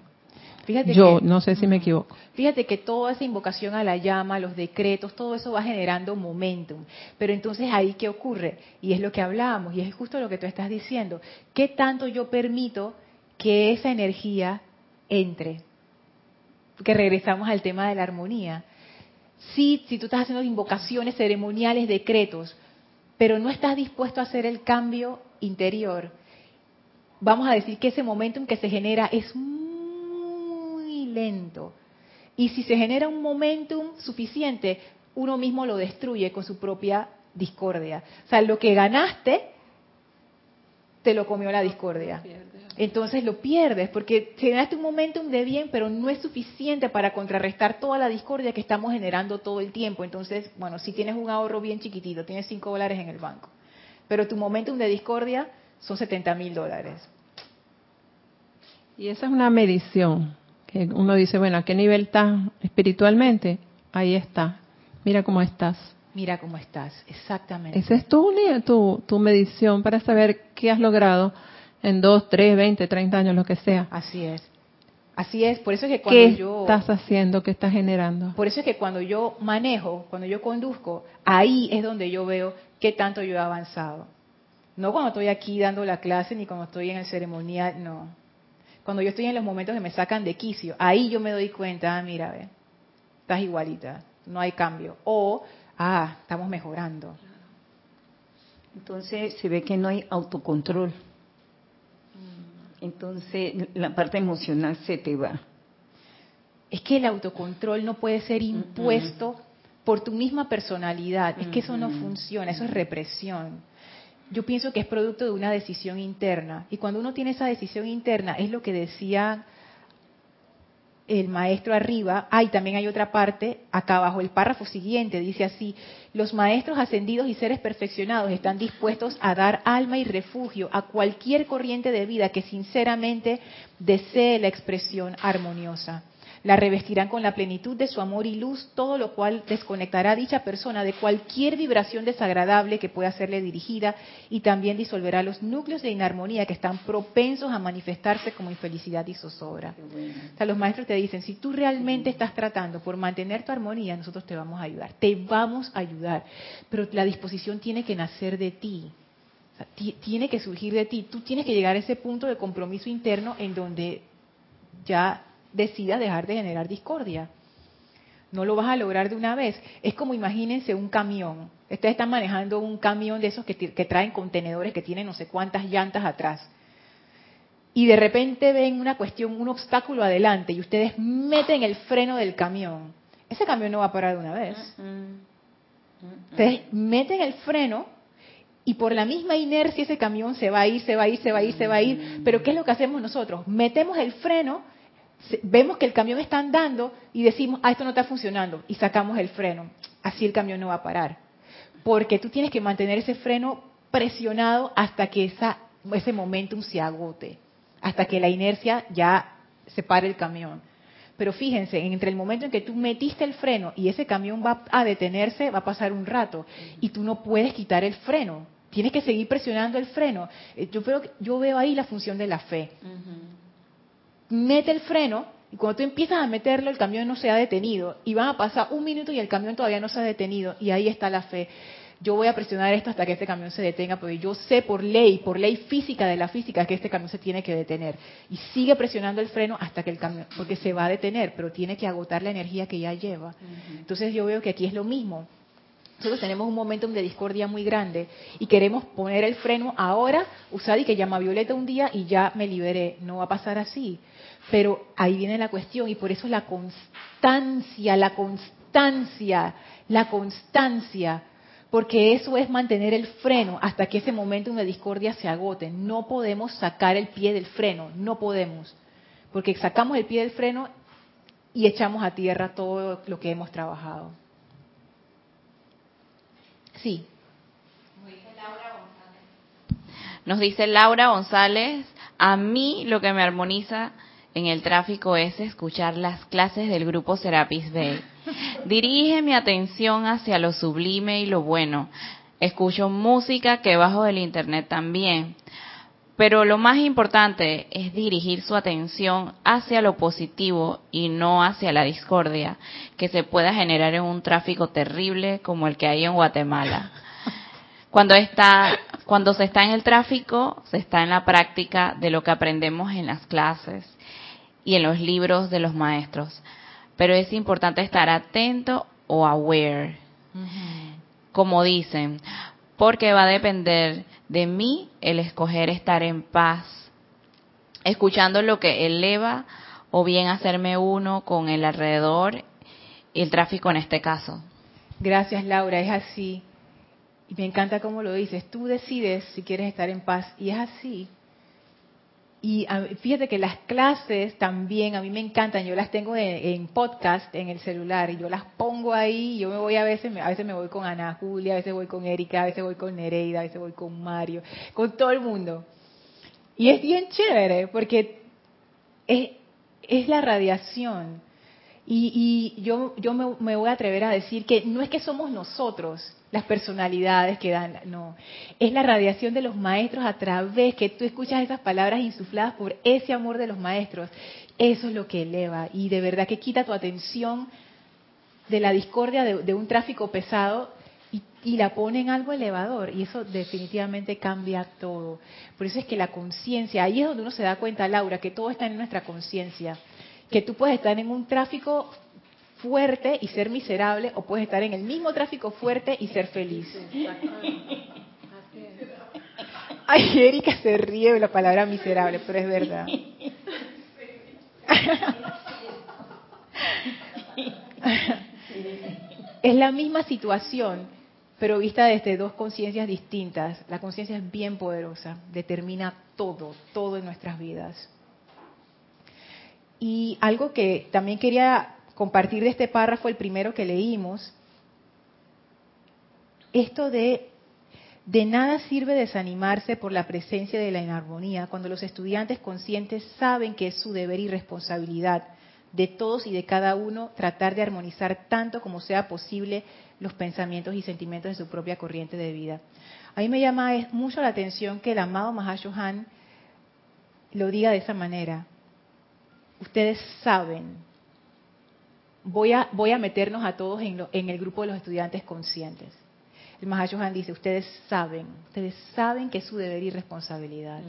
Fíjate Yo no sé si me equivoco. Fíjate que toda esa invocación a la llama, los decretos, todo eso va generando momentum. Pero entonces ahí qué ocurre? Y es lo que hablábamos, y es justo lo que tú estás diciendo. ¿Qué tanto yo permito que esa energía entre? Que regresamos al tema de la armonía. Sí, si tú estás haciendo invocaciones ceremoniales, decretos, pero no estás dispuesto a hacer el cambio interior, vamos a decir que ese momentum que se genera es muy lento. Y si se genera un momentum suficiente, uno mismo lo destruye con su propia discordia. O sea, lo que ganaste, te lo comió la discordia. Entonces lo pierdes, porque generaste un momentum de bien, pero no es suficiente para contrarrestar toda la discordia que estamos generando todo el tiempo. Entonces, bueno, si tienes un ahorro bien chiquitito, tienes 5 dólares en el banco, pero tu momentum de discordia son 70 mil dólares. Y esa es una medición, uno dice, bueno, ¿a qué nivel estás espiritualmente? Ahí está, mira cómo estás. Mira cómo estás, exactamente. Esa es tu, tu, tu medición para saber qué has logrado en 2, 3, 20, 30 años, lo que sea. Así es. Así es, por eso es que cuando ¿Qué yo... estás haciendo? ¿Qué estás generando? Por eso es que cuando yo manejo, cuando yo conduzco, ahí es donde yo veo qué tanto yo he avanzado. No cuando estoy aquí dando la clase ni cuando estoy en el ceremonial, no. Cuando yo estoy en los momentos que me sacan de quicio, ahí yo me doy cuenta, ah, mira, ve, estás igualita, no hay cambio. O, ah, estamos mejorando. Entonces se ve que no hay autocontrol. Entonces la parte emocional se te va. Es que el autocontrol no puede ser impuesto por tu misma personalidad. Es que eso no funciona, eso es represión. Yo pienso que es producto de una decisión interna. Y cuando uno tiene esa decisión interna, es lo que decía el maestro arriba, hay también hay otra parte, acá abajo, el párrafo siguiente dice así, los maestros ascendidos y seres perfeccionados están dispuestos a dar alma y refugio a cualquier corriente de vida que sinceramente desee la expresión armoniosa la revestirán con la plenitud de su amor y luz, todo lo cual desconectará a dicha persona de cualquier vibración desagradable que pueda serle dirigida y también disolverá los núcleos de inarmonía que están propensos a manifestarse como infelicidad y zozobra. O sea, los maestros te dicen, si tú realmente estás tratando por mantener tu armonía, nosotros te vamos a ayudar, te vamos a ayudar, pero la disposición tiene que nacer de ti. tiene que surgir de ti. Tú tienes que llegar a ese punto de compromiso interno en donde ya decida dejar de generar discordia. No lo vas a lograr de una vez. Es como imagínense un camión. Ustedes están manejando un camión de esos que, que traen contenedores que tienen no sé cuántas llantas atrás. Y de repente ven una cuestión, un obstáculo adelante y ustedes meten el freno del camión. Ese camión no va a parar de una vez. Ustedes meten el freno y por la misma inercia ese camión se va a ir, se va a ir, se va a ir, se va a ir. Pero ¿qué es lo que hacemos nosotros? Metemos el freno vemos que el camión está andando y decimos, ah, esto no está funcionando, y sacamos el freno. Así el camión no va a parar. Porque tú tienes que mantener ese freno presionado hasta que esa, ese momentum se agote, hasta que la inercia ya se pare el camión. Pero fíjense, entre el momento en que tú metiste el freno y ese camión va a detenerse, va a pasar un rato, y tú no puedes quitar el freno. Tienes que seguir presionando el freno. Eh, yo, veo, yo veo ahí la función de la fe mete el freno y cuando tú empiezas a meterlo el camión no se ha detenido y van a pasar un minuto y el camión todavía no se ha detenido y ahí está la fe. Yo voy a presionar esto hasta que este camión se detenga porque yo sé por ley, por ley física de la física que este camión se tiene que detener y sigue presionando el freno hasta que el camión, porque se va a detener, pero tiene que agotar la energía que ya lleva. Entonces yo veo que aquí es lo mismo. Nosotros tenemos un momentum de discordia muy grande y queremos poner el freno ahora, usar y que llama Violeta un día y ya me liberé. No va a pasar así. Pero ahí viene la cuestión y por eso la constancia, la constancia, la constancia, porque eso es mantener el freno hasta que ese momento de discordia se agote. No podemos sacar el pie del freno, no podemos, porque sacamos el pie del freno y echamos a tierra todo lo que hemos trabajado. Sí. Nos dice Laura González, a mí lo que me armoniza en el tráfico es escuchar las clases del grupo Serapis Bay. Dirige mi atención hacia lo sublime y lo bueno. Escucho música que bajo del internet también. Pero lo más importante es dirigir su atención hacia lo positivo y no hacia la discordia que se pueda generar en un tráfico terrible como el que hay en Guatemala. Cuando está cuando se está en el tráfico, se está en la práctica de lo que aprendemos en las clases y en los libros de los maestros. Pero es importante estar atento o aware. Como dicen, porque va a depender de mí el escoger estar en paz, escuchando lo que eleva o bien hacerme uno con el alrededor y el tráfico en este caso. Gracias Laura, es así. Y me encanta cómo lo dices, tú decides si quieres estar en paz y es así. Y fíjate que las clases también a mí me encantan, yo las tengo en, podcast en el celular y yo las pongo ahí, yo me voy a veces, a veces me voy con Ana Julia, a veces voy con Erika, a veces voy con Nereida, a veces voy con Mario, con todo el mundo. Y es bien chévere porque es, es la radiación. Y, yo, yo me, voy a atrever a decir que no es que somos nosotros las personalidades que dan, no, es la radiación de los maestros a través que tú escuchas esas palabras insufladas por ese amor de los maestros. Eso es lo que eleva y de verdad que quita tu atención de la discordia de, un tráfico pesado y, y, la pone en algo elevador y eso definitivamente cambia todo. Por eso es que la conciencia, ahí es donde uno se da cuenta, Laura, que todo está en nuestra conciencia que tú puedes estar en un tráfico fuerte y ser miserable o puedes estar en el mismo tráfico fuerte y ser feliz. Ay, Erika se ríe de la palabra miserable, pero es verdad. es la misma situación, pero vista desde dos conciencias distintas. La conciencia es bien poderosa, determina todo, todo en nuestras vidas. Y algo que también quería compartir de este párrafo, el primero que leímos, esto de de nada sirve desanimarse por la presencia de la inarmonía cuando los estudiantes conscientes saben que es su deber y responsabilidad de todos y de cada uno tratar de armonizar tanto como sea posible los pensamientos y sentimientos de su propia corriente de vida. A mí me llama mucho la atención que el amado Mahashohan lo diga de esa manera ustedes saben, voy a, voy a meternos a todos en, en el grupo de los estudiantes conscientes. El Mahashohan dice, ustedes saben, ustedes saben que es su deber y responsabilidad.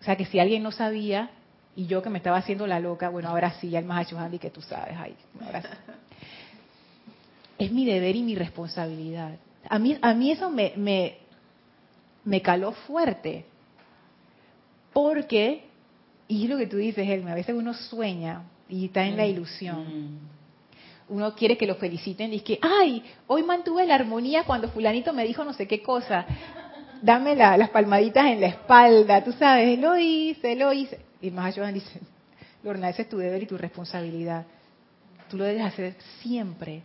O sea que si alguien no sabía y yo que me estaba haciendo la loca, bueno, ahora sí, ya el Mahashohan dice que tú sabes, ahí, Es mi deber y mi responsabilidad. A mí, a mí eso me, me, me caló fuerte, porque y es lo que tú dices, Elma, a veces uno sueña y está en la mm, ilusión. Mm. Uno quiere que lo feliciten y es que, ay, hoy mantuve la armonía cuando fulanito me dijo no sé qué cosa. Dame las palmaditas en la espalda, tú sabes, lo hice, lo hice. Y más allá dice, Lorna, ese es tu deber y tu responsabilidad. Tú lo debes hacer siempre.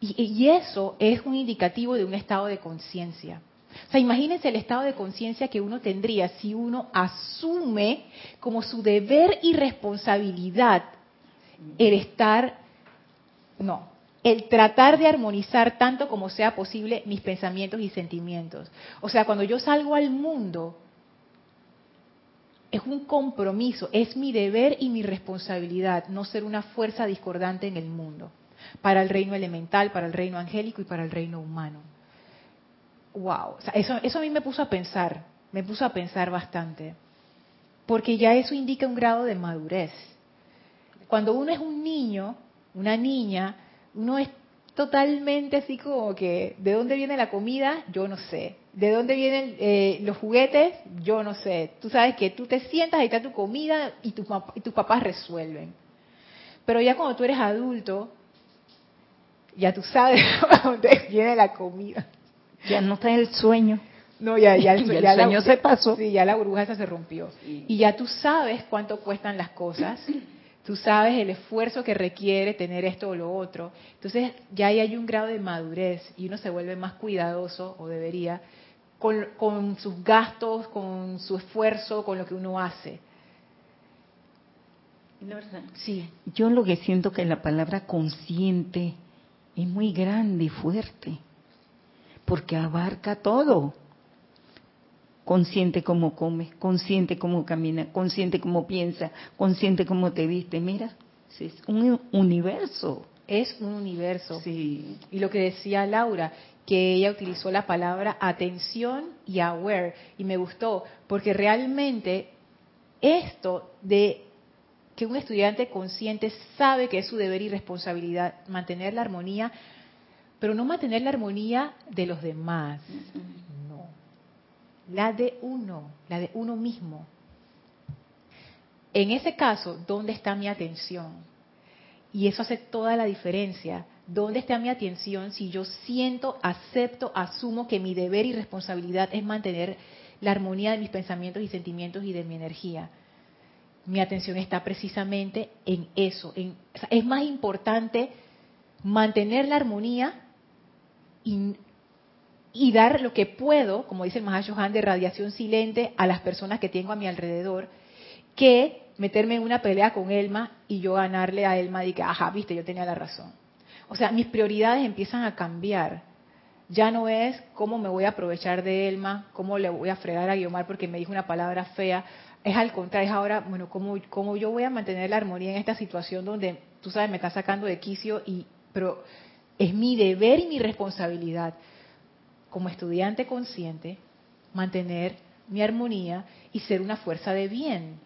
y eso es un indicativo de un estado de conciencia. O sea, imagínense el estado de conciencia que uno tendría si uno asume como su deber y responsabilidad el estar, no, el tratar de armonizar tanto como sea posible mis pensamientos y sentimientos. O sea, cuando yo salgo al mundo, es un compromiso, es mi deber y mi responsabilidad no ser una fuerza discordante en el mundo, para el reino elemental, para el reino angélico y para el reino humano wow, eso, eso a mí me puso a pensar, me puso a pensar bastante, porque ya eso indica un grado de madurez. Cuando uno es un niño, una niña, uno es totalmente así como que, ¿de dónde viene la comida? Yo no sé. ¿De dónde vienen eh, los juguetes? Yo no sé. Tú sabes que tú te sientas, ahí está tu comida y, tu, y tus papás resuelven. Pero ya cuando tú eres adulto, ya tú sabes dónde viene la comida. Ya no está el sueño. No, ya, ya el, sueño se pasó. Sí, ya la burbuja esa se rompió. Y ya tú sabes cuánto cuestan las cosas. Tú sabes el esfuerzo que requiere tener esto o lo otro. Entonces ya ahí hay un grado de madurez y uno se vuelve más cuidadoso, o debería, con, con sus gastos, con su esfuerzo, con lo que uno hace. Sí. Yo lo que siento que la palabra consciente es muy grande y fuerte porque abarca todo. Consciente como come, consciente como camina, consciente como piensa, consciente como te viste. Mira, es un universo. Es un universo. Sí. Y lo que decía Laura, que ella utilizó la palabra atención y aware. Y me gustó, porque realmente esto de que un estudiante consciente sabe que es su deber y responsabilidad mantener la armonía, pero no mantener la armonía de los demás, la de uno, la de uno mismo. En ese caso, ¿dónde está mi atención? Y eso hace toda la diferencia. ¿Dónde está mi atención si yo siento, acepto, asumo que mi deber y responsabilidad es mantener la armonía de mis pensamientos y sentimientos y de mi energía? Mi atención está precisamente en eso. es más importante mantener la armonía y, y, dar lo que puedo, como dice el Mahashohan, de radiación silente a las personas que tengo a mi alrededor, que meterme en una pelea con Elma y yo ganarle a Elma y que, ajá, viste, yo tenía la razón. O sea, mis prioridades empiezan a cambiar. Ya no es cómo me voy a aprovechar de Elma, cómo le voy a fregar a Guiomar porque me dijo una palabra fea. Es al contrario, es ahora, bueno, cómo, cómo yo voy a mantener la armonía en esta situación donde, tú sabes, me está sacando de quicio, y, pero es mi deber y mi responsabilidad como estudiante consciente mantener mi armonía y ser una fuerza de bien.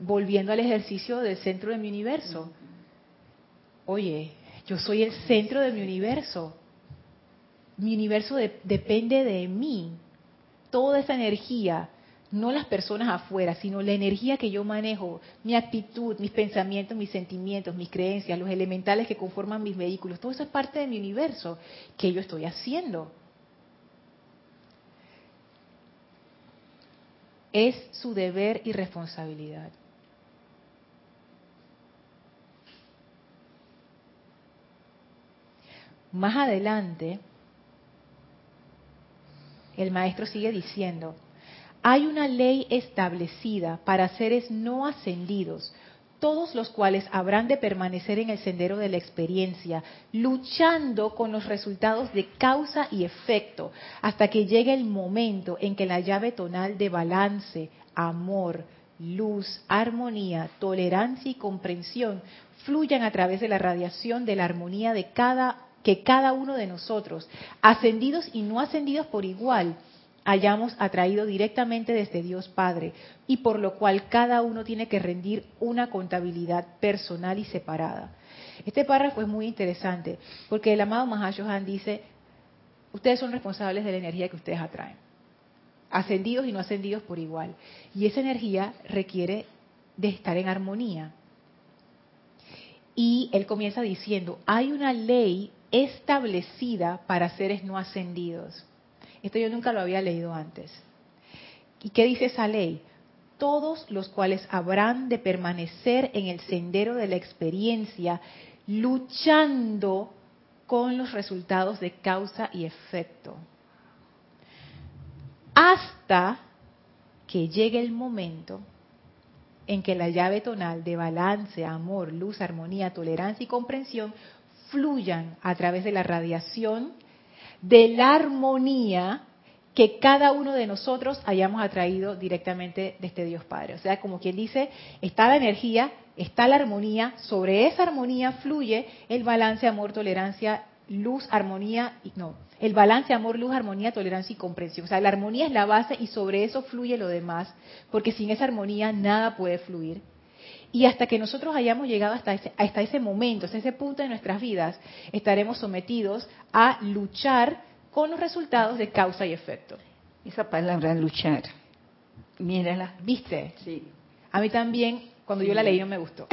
Volviendo al ejercicio del centro de mi universo oye, yo soy el centro de mi universo. Mi universo depende de mí. Toda esa energía, no las personas afuera, sino la energía que yo manejo, mi actitud, mis pensamientos, mis sentimientos, mis creencias, los elementales que conforman mis vehículos, todo eso es parte de mi universo que yo estoy haciendo. Es su deber y responsabilidad. Más adelante, el maestro sigue diciendo, hay una ley establecida para seres no ascendidos, todos los cuales habrán de permanecer en el sendero de la experiencia, luchando con los resultados de causa y efecto, hasta que llegue el momento en que la llave tonal de balance, amor, luz, armonía, tolerancia y comprensión fluyan a través de la radiación de la armonía de cada que cada uno de nosotros, ascendidos y no ascendidos por igual, hayamos atraído directamente desde Dios Padre, y por lo cual cada uno tiene que rendir una contabilidad personal y separada. Este párrafo es muy interesante, porque el amado Mahashohan dice, ustedes son responsables de la energía que ustedes atraen, ascendidos y no ascendidos por igual, y esa energía requiere de estar en armonía. Y él comienza diciendo, hay una ley establecida para seres no ascendidos. Esto yo nunca lo había leído antes. ¿Y qué dice esa ley? Todos los cuales habrán de permanecer en el sendero de la experiencia, luchando con los resultados de causa y efecto. Hasta que llegue el momento en que la llave tonal de balance, amor, luz, armonía, tolerancia y comprensión fluyan a través de la radiación de la armonía que cada uno de nosotros hayamos atraído directamente de este Dios Padre. O sea, como quien dice, está la energía, está la armonía, sobre esa armonía fluye el balance, amor, tolerancia, luz, armonía, y no, el balance, amor, luz, armonía, tolerancia y comprensión. O sea, la armonía es la base y sobre eso fluye lo demás, porque sin esa armonía nada puede fluir. Y hasta que nosotros hayamos llegado hasta ese, hasta ese momento, hasta ese punto de nuestras vidas, estaremos sometidos a luchar con los resultados de causa y efecto. Esa palabra luchar, mírala. ¿Viste? Sí. A mí también, cuando yo la leí, no me gustó.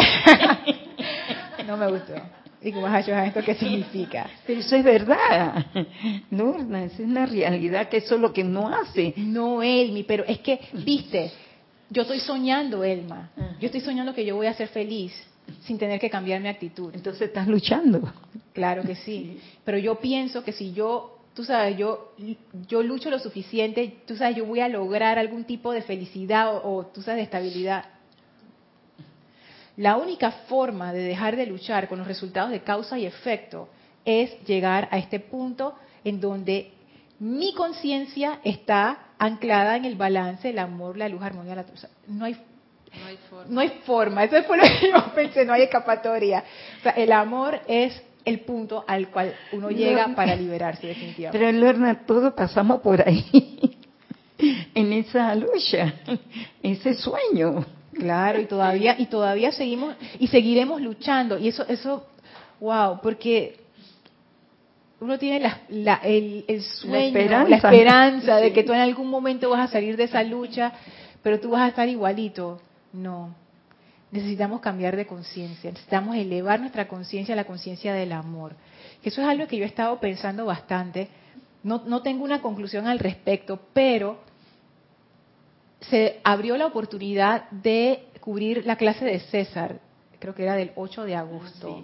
no me gustó. Y como esto qué significa. Pero eso es verdad. Lorna, es una realidad que eso es lo que no hace. No, Elmi, pero es que, viste, yo estoy soñando, Elma. Yo estoy soñando que yo voy a ser feliz sin tener que cambiar mi actitud. Entonces estás luchando. Claro que sí. Pero yo pienso que si yo, tú sabes, yo, yo lucho lo suficiente, tú sabes, yo voy a lograr algún tipo de felicidad o, o tú sabes, de estabilidad. La única forma de dejar de luchar con los resultados de causa y efecto es llegar a este punto en donde mi conciencia está anclada en el balance, el amor, la luz, la armonía, la no hay no hay forma. No hay forma, eso fue lo que yo pensé, no hay escapatoria. O sea, el amor es el punto al cual uno llega para liberarse definitivamente. Pero Lorna, todos pasamos por ahí, en esa lucha, ese sueño. Claro, y todavía y todavía seguimos y seguiremos luchando y eso eso wow, porque uno tiene la, el, el, sueño, la esperanza, de que tú en algún momento vas a salir de esa lucha, pero tú vas a estar igualito. No. Necesitamos cambiar de conciencia, necesitamos elevar nuestra conciencia a la conciencia del amor. Eso es algo que yo he estado pensando bastante. No, no tengo una conclusión al respecto, pero se abrió la oportunidad de cubrir la clase de César, creo que era del 8 de agosto.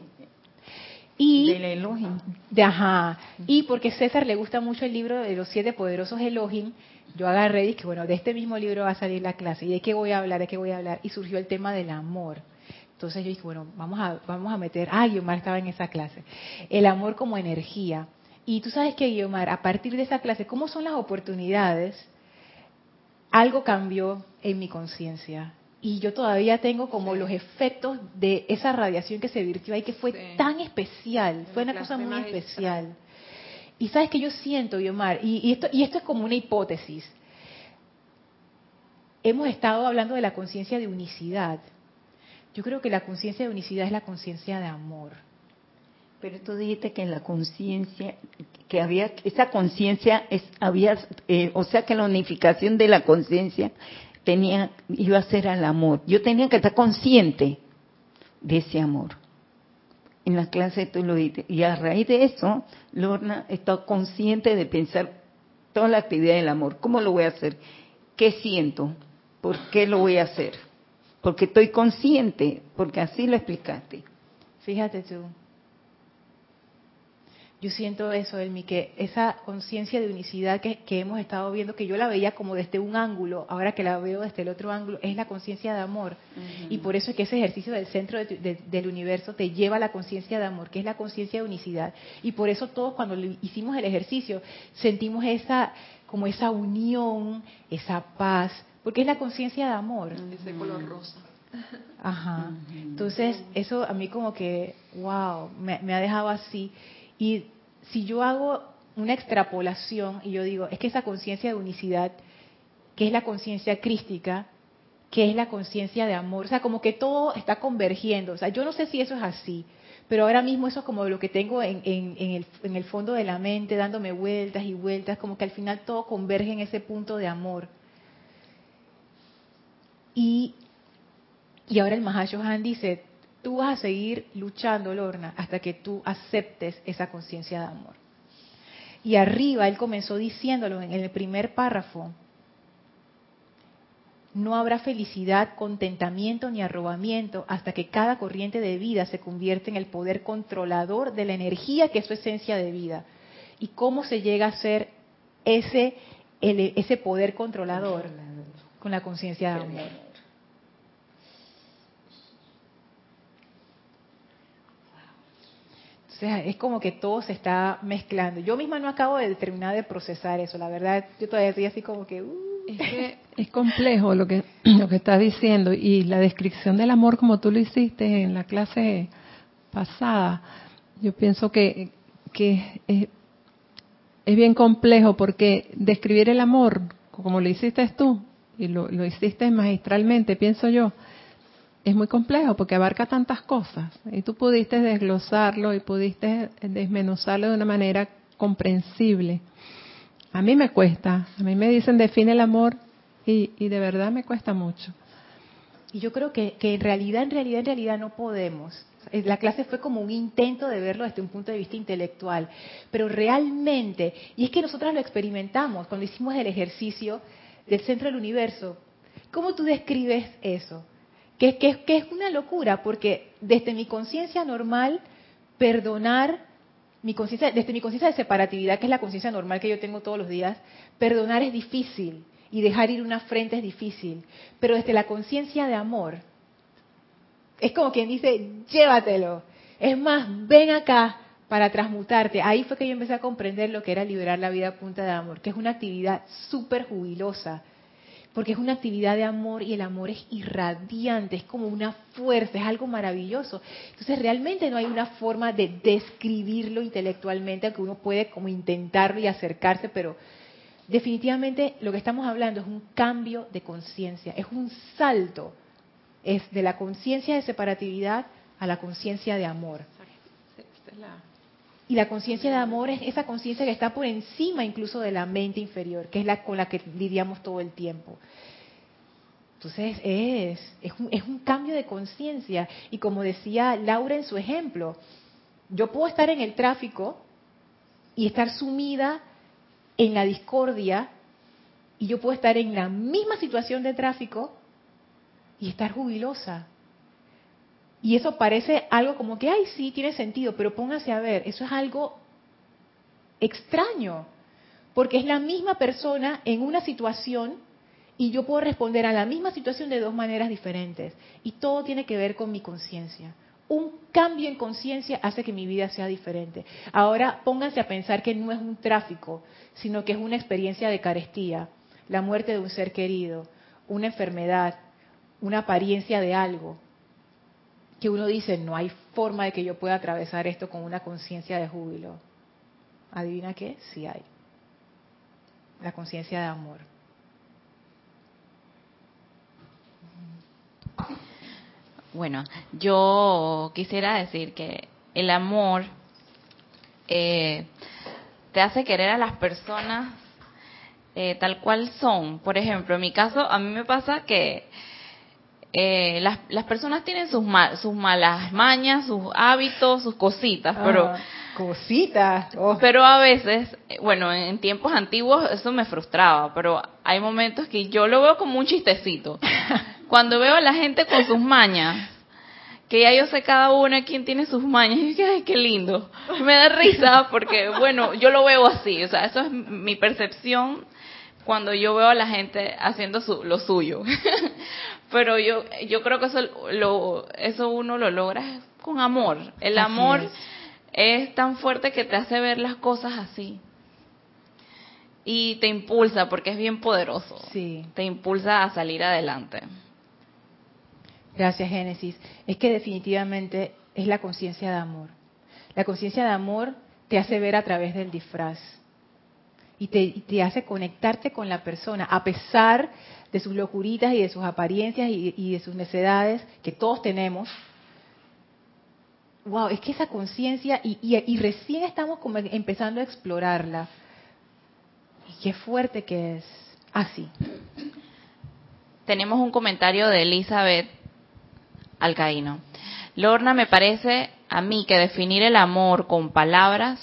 Y, del Elohim. De, ajá. Y porque César le gusta mucho el libro de los siete poderosos Elohim, yo agarré y dije, bueno, de este mismo libro va a salir la clase. ¿Y de qué voy a hablar? ¿De qué voy a hablar? Y surgió el tema del amor. Entonces yo dije, bueno, vamos a, vamos a meter, ah, Guiomar estaba en esa clase. El amor como energía. Y tú sabes que, Guiomar, a partir de esa clase, ¿cómo son las oportunidades? Algo cambió en mi conciencia y yo todavía tengo como los efectos de esa radiación que se virtió ahí, que fue tan especial, fue una cosa muy especial. Y sabes que yo siento, Yomar, y, esto, y esto es como una hipótesis. Hemos estado hablando de la conciencia de unicidad. Yo creo que la conciencia de unicidad es la conciencia de amor. Pero tú dijiste que en la conciencia, que había, esa conciencia había, eh, o sea que la unificación de la conciencia tenía, iba a ser al amor. Yo tenía que estar consciente de ese amor. En la clase tú lo dices. Y a raíz de eso, Lorna está consciente de pensar toda la actividad del amor. ¿Cómo lo voy a hacer? ¿Qué siento? ¿Por qué lo voy a hacer? Porque estoy consciente, porque así lo explicaste. Fíjate tú, yo siento eso, Elmi, que esa conciencia de unicidad que, hemos estado viendo, que yo la veía como desde un ángulo, ahora que la veo desde el otro ángulo, es la conciencia de amor. Y por eso es que ese ejercicio del centro del universo te lleva a la conciencia de amor, que es la conciencia de unicidad. Y por eso todos cuando hicimos el ejercicio sentimos esa como esa unión, esa paz, porque es la conciencia de amor. Ese color rosa. Ajá. Entonces, eso a mí como que, wow, me, me ha dejado así. Y si yo hago una extrapolación y yo digo, es que esa conciencia de unicidad, que es la conciencia crística, que es la conciencia de amor, o sea, como que todo está convergiendo, o sea, yo no sé si eso es así, pero ahora mismo eso es como lo que tengo en, el, en el fondo de la mente, dándome vueltas y vueltas, como que al final todo converge en ese punto de amor. Y, y ahora el Mahashohan dice, tú vas a seguir luchando, Lorna, hasta que tú aceptes esa conciencia de amor. Y arriba él comenzó diciéndolo en el primer párrafo. No habrá felicidad, contentamiento ni arrobamiento hasta que cada corriente de vida se convierte en el poder controlador de la energía que es su esencia de vida. ¿Y cómo se llega a ser ese, ese poder controlador? Con la conciencia de amor. O sea, es como que todo se está mezclando. Yo misma no acabo de terminar de procesar eso, la verdad, yo todavía estoy así como que... Uh. Es que es complejo lo que, lo que estás diciendo y la descripción del amor como tú lo hiciste en la clase pasada, yo pienso que, que es, es bien complejo porque describir el amor como lo hiciste tú y lo, lo hiciste magistralmente, pienso yo, es muy complejo porque abarca tantas cosas y tú pudiste desglosarlo y pudiste desmenuzarlo de una manera comprensible. A mí me cuesta, a mí me dicen define el amor y, de verdad me cuesta mucho. Y yo creo que, que en realidad, en realidad, en realidad no podemos. La clase fue como un intento de verlo desde un punto de vista intelectual, pero realmente, y es que nosotros lo experimentamos cuando hicimos el ejercicio del centro del universo, ¿cómo tú describes eso? Que, que, es una locura, porque desde mi conciencia normal, perdonar, mi desde mi conciencia de separatividad, que es la conciencia normal que yo tengo todos los días, perdonar es difícil y dejar ir una frente es difícil, pero desde la conciencia de amor, es como quien dice, llévatelo. Es más, ven acá para transmutarte. Ahí fue que yo empecé a comprender lo que era liberar la vida a punta de amor, que es una actividad súper jubilosa, porque es una actividad de amor y el amor es irradiante, es como una fuerza, es algo maravilloso. Entonces realmente no hay una forma de describirlo intelectualmente, aunque uno puede como intentarlo y acercarse, pero definitivamente lo que estamos hablando es un cambio de conciencia, es un salto es de la conciencia de separatividad a la conciencia de amor. Y la conciencia de amor es esa conciencia que está por encima incluso de la mente inferior, que es la con la que lidiamos todo el tiempo. Entonces es, es, un, es un cambio de conciencia. Y como decía Laura en su ejemplo, yo puedo estar en el tráfico y estar sumida en la discordia y yo puedo estar en la misma situación de tráfico y estar jubilosa. Y eso parece algo como que, ay, sí, tiene sentido, pero póngase a ver, eso es algo extraño, porque es la misma persona en una situación y yo puedo responder a la misma situación de dos maneras diferentes. Y todo tiene que ver con mi conciencia. Un cambio en conciencia hace que mi vida sea diferente. Ahora pónganse a pensar que no es un tráfico, sino que es una experiencia de carestía, la muerte de un ser querido, una enfermedad, una apariencia de algo, que uno dice, no hay forma de que yo pueda atravesar esto con una conciencia de júbilo. ¿Adivina qué? Sí hay. La conciencia de amor. Bueno, yo quisiera decir que el amor eh, te hace querer a las personas eh, tal cual son. Por ejemplo, en mi caso, a mí me pasa que eh, las, las personas tienen sus, sus malas mañas, sus hábitos, sus cositas, pero... Ah, cositas. Oh. Pero a veces, bueno, en tiempos antiguos eso me frustraba, pero hay momentos que yo lo veo como un chistecito. Cuando veo a la gente con sus mañas, que ya yo sé cada uno quién tiene sus mañas, y ay, qué lindo. Me da risa porque, bueno, yo lo veo así, o sea, eso es mi percepción cuando yo veo a la gente haciendo su, lo suyo. Pero yo, yo creo que eso, lo, eso uno lo logra con amor. El amor es. tan fuerte que te hace ver las cosas así. Y te impulsa, porque es bien poderoso. Sí. Te impulsa a salir adelante. Gracias, Génesis. Es que definitivamente es la conciencia de amor. La conciencia de amor te hace ver a través del disfraz y te, te, hace conectarte con la persona, a pesar de sus locuritas y de sus apariencias y, de sus necedades que todos tenemos. Wow, es que esa conciencia, y, y, recién estamos como empezando a explorarla. Y qué fuerte que es. Así. Tenemos un comentario de Elizabeth Alcaíno. Lorna, me parece a mí que definir el amor con palabras,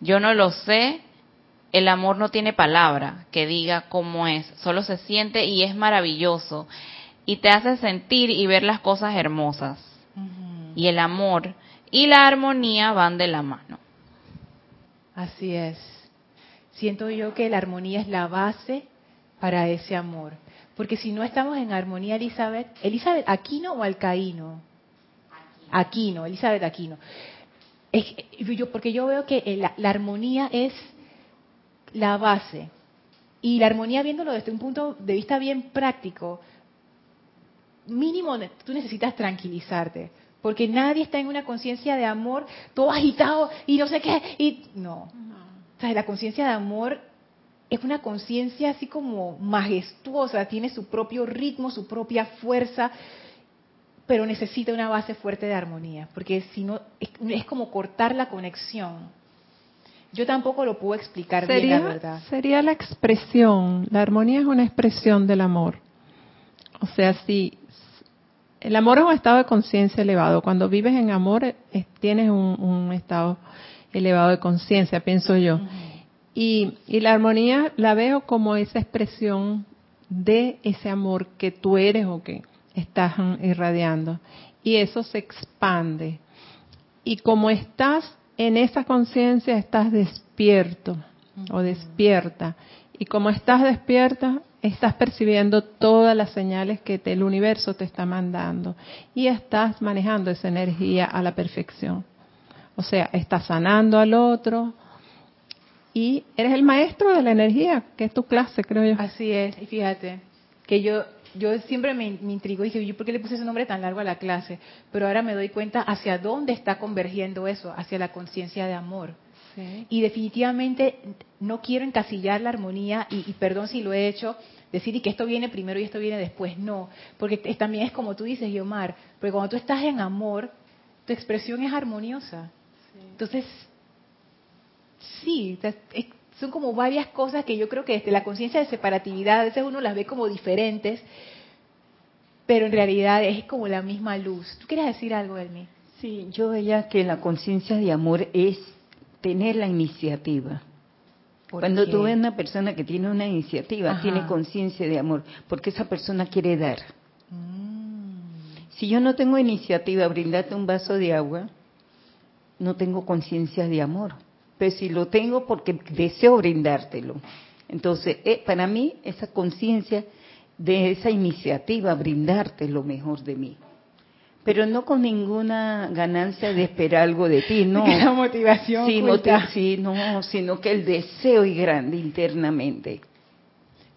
yo no lo sé el amor no tiene palabra que diga cómo es, solo se siente y es maravilloso y te hace sentir y ver las cosas hermosas. Y el amor y la armonía van de la mano. Así es. Siento yo que la armonía es la base para ese amor. Porque si no estamos en armonía, Elizabeth, Elizabeth Aquino o Alcaíno? Aquino, Elizabeth Aquino. Es, yo, porque yo veo que la, la armonía es la base. Y la armonía, viéndolo desde un punto de vista bien práctico, mínimo tú necesitas tranquilizarte, porque nadie está en una conciencia de amor todo agitado y no sé qué. Y no. O sea, la conciencia de amor es una conciencia así como majestuosa, tiene su propio ritmo, su propia fuerza, pero necesita una base fuerte de armonía, porque si no, es, es como cortar la conexión. Yo tampoco lo puedo explicar sería, bien, la verdad. Sería la expresión, la armonía es una expresión del amor. O sea, si el amor es un estado de conciencia elevado, cuando vives en amor eh, tienes un, estado elevado de conciencia, pienso yo. y, y la armonía la veo como esa expresión de ese amor que tú eres o que estás irradiando. Y eso se expande. Y como estás en esa conciencia estás despierto o despierta. Y como estás despierta, estás percibiendo todas las señales que el universo te está mandando y estás manejando esa energía a la perfección. O sea, estás sanando al otro y eres el maestro de la energía, que es tu clase, creo yo. Así es, y fíjate, que yo yo siempre me, me intrigo y dije, ¿yo por qué le puse ese nombre tan largo a la clase? Pero ahora me doy cuenta hacia dónde está convergiendo eso, hacia la conciencia de amor. Y definitivamente no quiero encasillar la armonía, y, y, perdón si lo he hecho, decir y que esto viene primero y esto viene después. No, porque también es como tú dices, Yomar, porque cuando tú estás en amor, tu expresión es armoniosa. Entonces, sí, son como varias cosas que yo creo que desde la conciencia de separatividad, a veces uno las ve como diferentes, pero en realidad es como la misma luz. ¿Tú quieres decir algo, Elmi? Sí, yo veía que la conciencia de amor es tener la iniciativa. Cuando tú ves una persona que tiene una iniciativa, tiene conciencia de amor, porque esa persona quiere dar. Mm. Si yo no tengo iniciativa, brindarte un vaso de agua, no tengo conciencia de amor. Pero si lo tengo porque deseo brindártelo. Entonces, eh, para mí, esa conciencia de esa iniciativa, brindarte lo mejor de mí. Pero no con ninguna ganancia de esperar algo de ti, no. La motivación. Sí, no, sino que el deseo es grande internamente.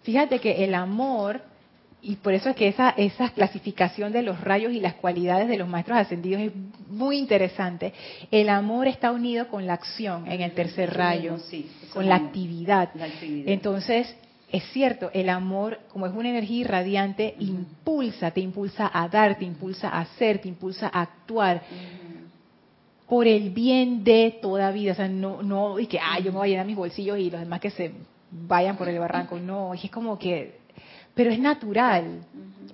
Fíjate que el amor, y por eso es que esa, esa clasificación de los rayos y las cualidades de los maestros ascendidos es muy interesante. El amor está unido con la acción en el tercer rayo, con la actividad. la actividad. Entonces, es cierto, el amor, como es una energía irradiante, impulsa, te impulsa a dar, te impulsa a hacer, te impulsa a actuar. Por el bien de toda vida. O sea, no, no, y que, ah, yo me voy a llenar mis bolsillos y los demás que se vayan por el barranco. No, es como que, pero es natural.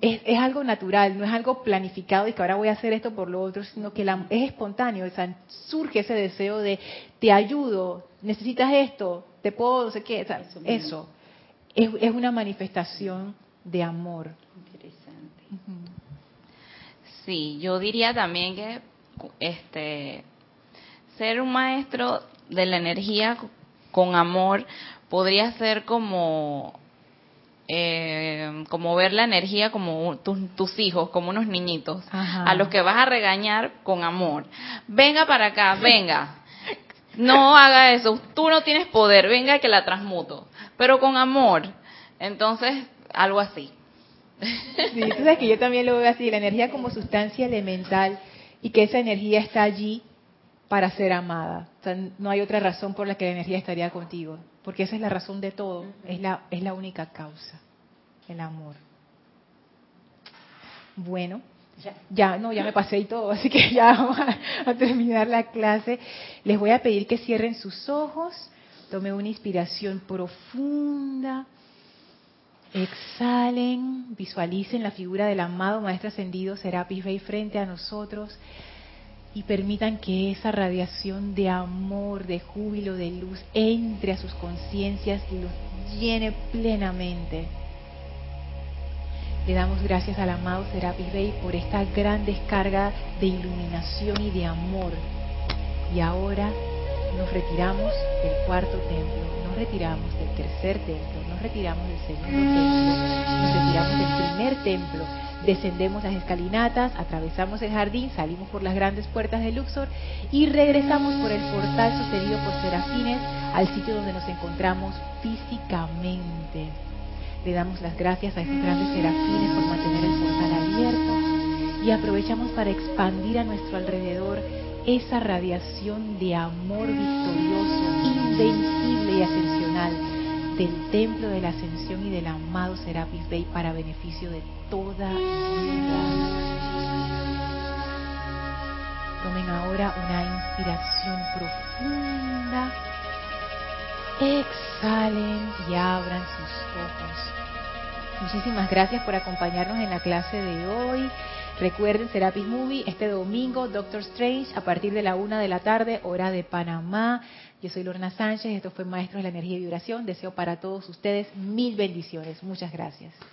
es, es, algo natural, no es algo planificado y que ahora voy a hacer esto por lo otro, sino que la, es espontáneo. O sea, surge ese deseo de, te ayudo, necesitas esto, te puedo, no sé qué, eso es, es una manifestación de amor. Interesante. Sí, yo diría también que este ser un maestro de la energía con amor podría ser como eh, como ver la energía como tus hijos, como unos niñitos, a los que vas a regañar con amor. Venga para acá, venga. No haga eso, tú no tienes poder, venga que la transmuto pero con amor. Entonces, algo así. Sí, tú sabes que yo también lo veo así, la energía como sustancia elemental y que esa energía está allí para ser amada. O sea, no hay otra razón por la que la energía estaría contigo, porque esa es la razón de todo, es la, es la única causa, el amor. Bueno, ya, ya, no, ya me pasé y todo, así que ya vamos a terminar la clase. Les voy a pedir que cierren sus ojos Tome una inspiración profunda. Exhalen, visualicen la figura del amado Maestro Ascendido Serapis Bey frente a nosotros y permitan que esa radiación de amor, de júbilo, de luz entre a sus conciencias y los llene plenamente. Le damos gracias al amado Serapis Bey por esta gran descarga de iluminación y de amor. Y ahora nos retiramos del cuarto templo, nos retiramos del tercer templo, nos retiramos del segundo templo, nos retiramos del primer templo, descendemos las escalinatas, atravesamos el jardín, salimos por las grandes puertas de Luxor y regresamos por el portal sucedido por Serafines al sitio donde nos encontramos físicamente. Le damos las gracias a estos grandes serafines por mantener el portal abierto y aprovechamos para expandir a nuestro alrededor esa radiación de amor victorioso, invencible y ascensional del templo de la ascensión y del amado Serapis Bey para beneficio de toda vida. Tomen ahora una inspiración profunda. Exhalen y abran sus ojos. Muchísimas gracias por acompañarnos en la clase de hoy. Recuerden Serapis Movie este domingo, Doctor Strange, a partir de la una de la tarde, hora de Panamá. Yo soy Lorna Sánchez, esto fue Maestros de la Energía y Vibración. Deseo para todos ustedes mil bendiciones. Muchas gracias.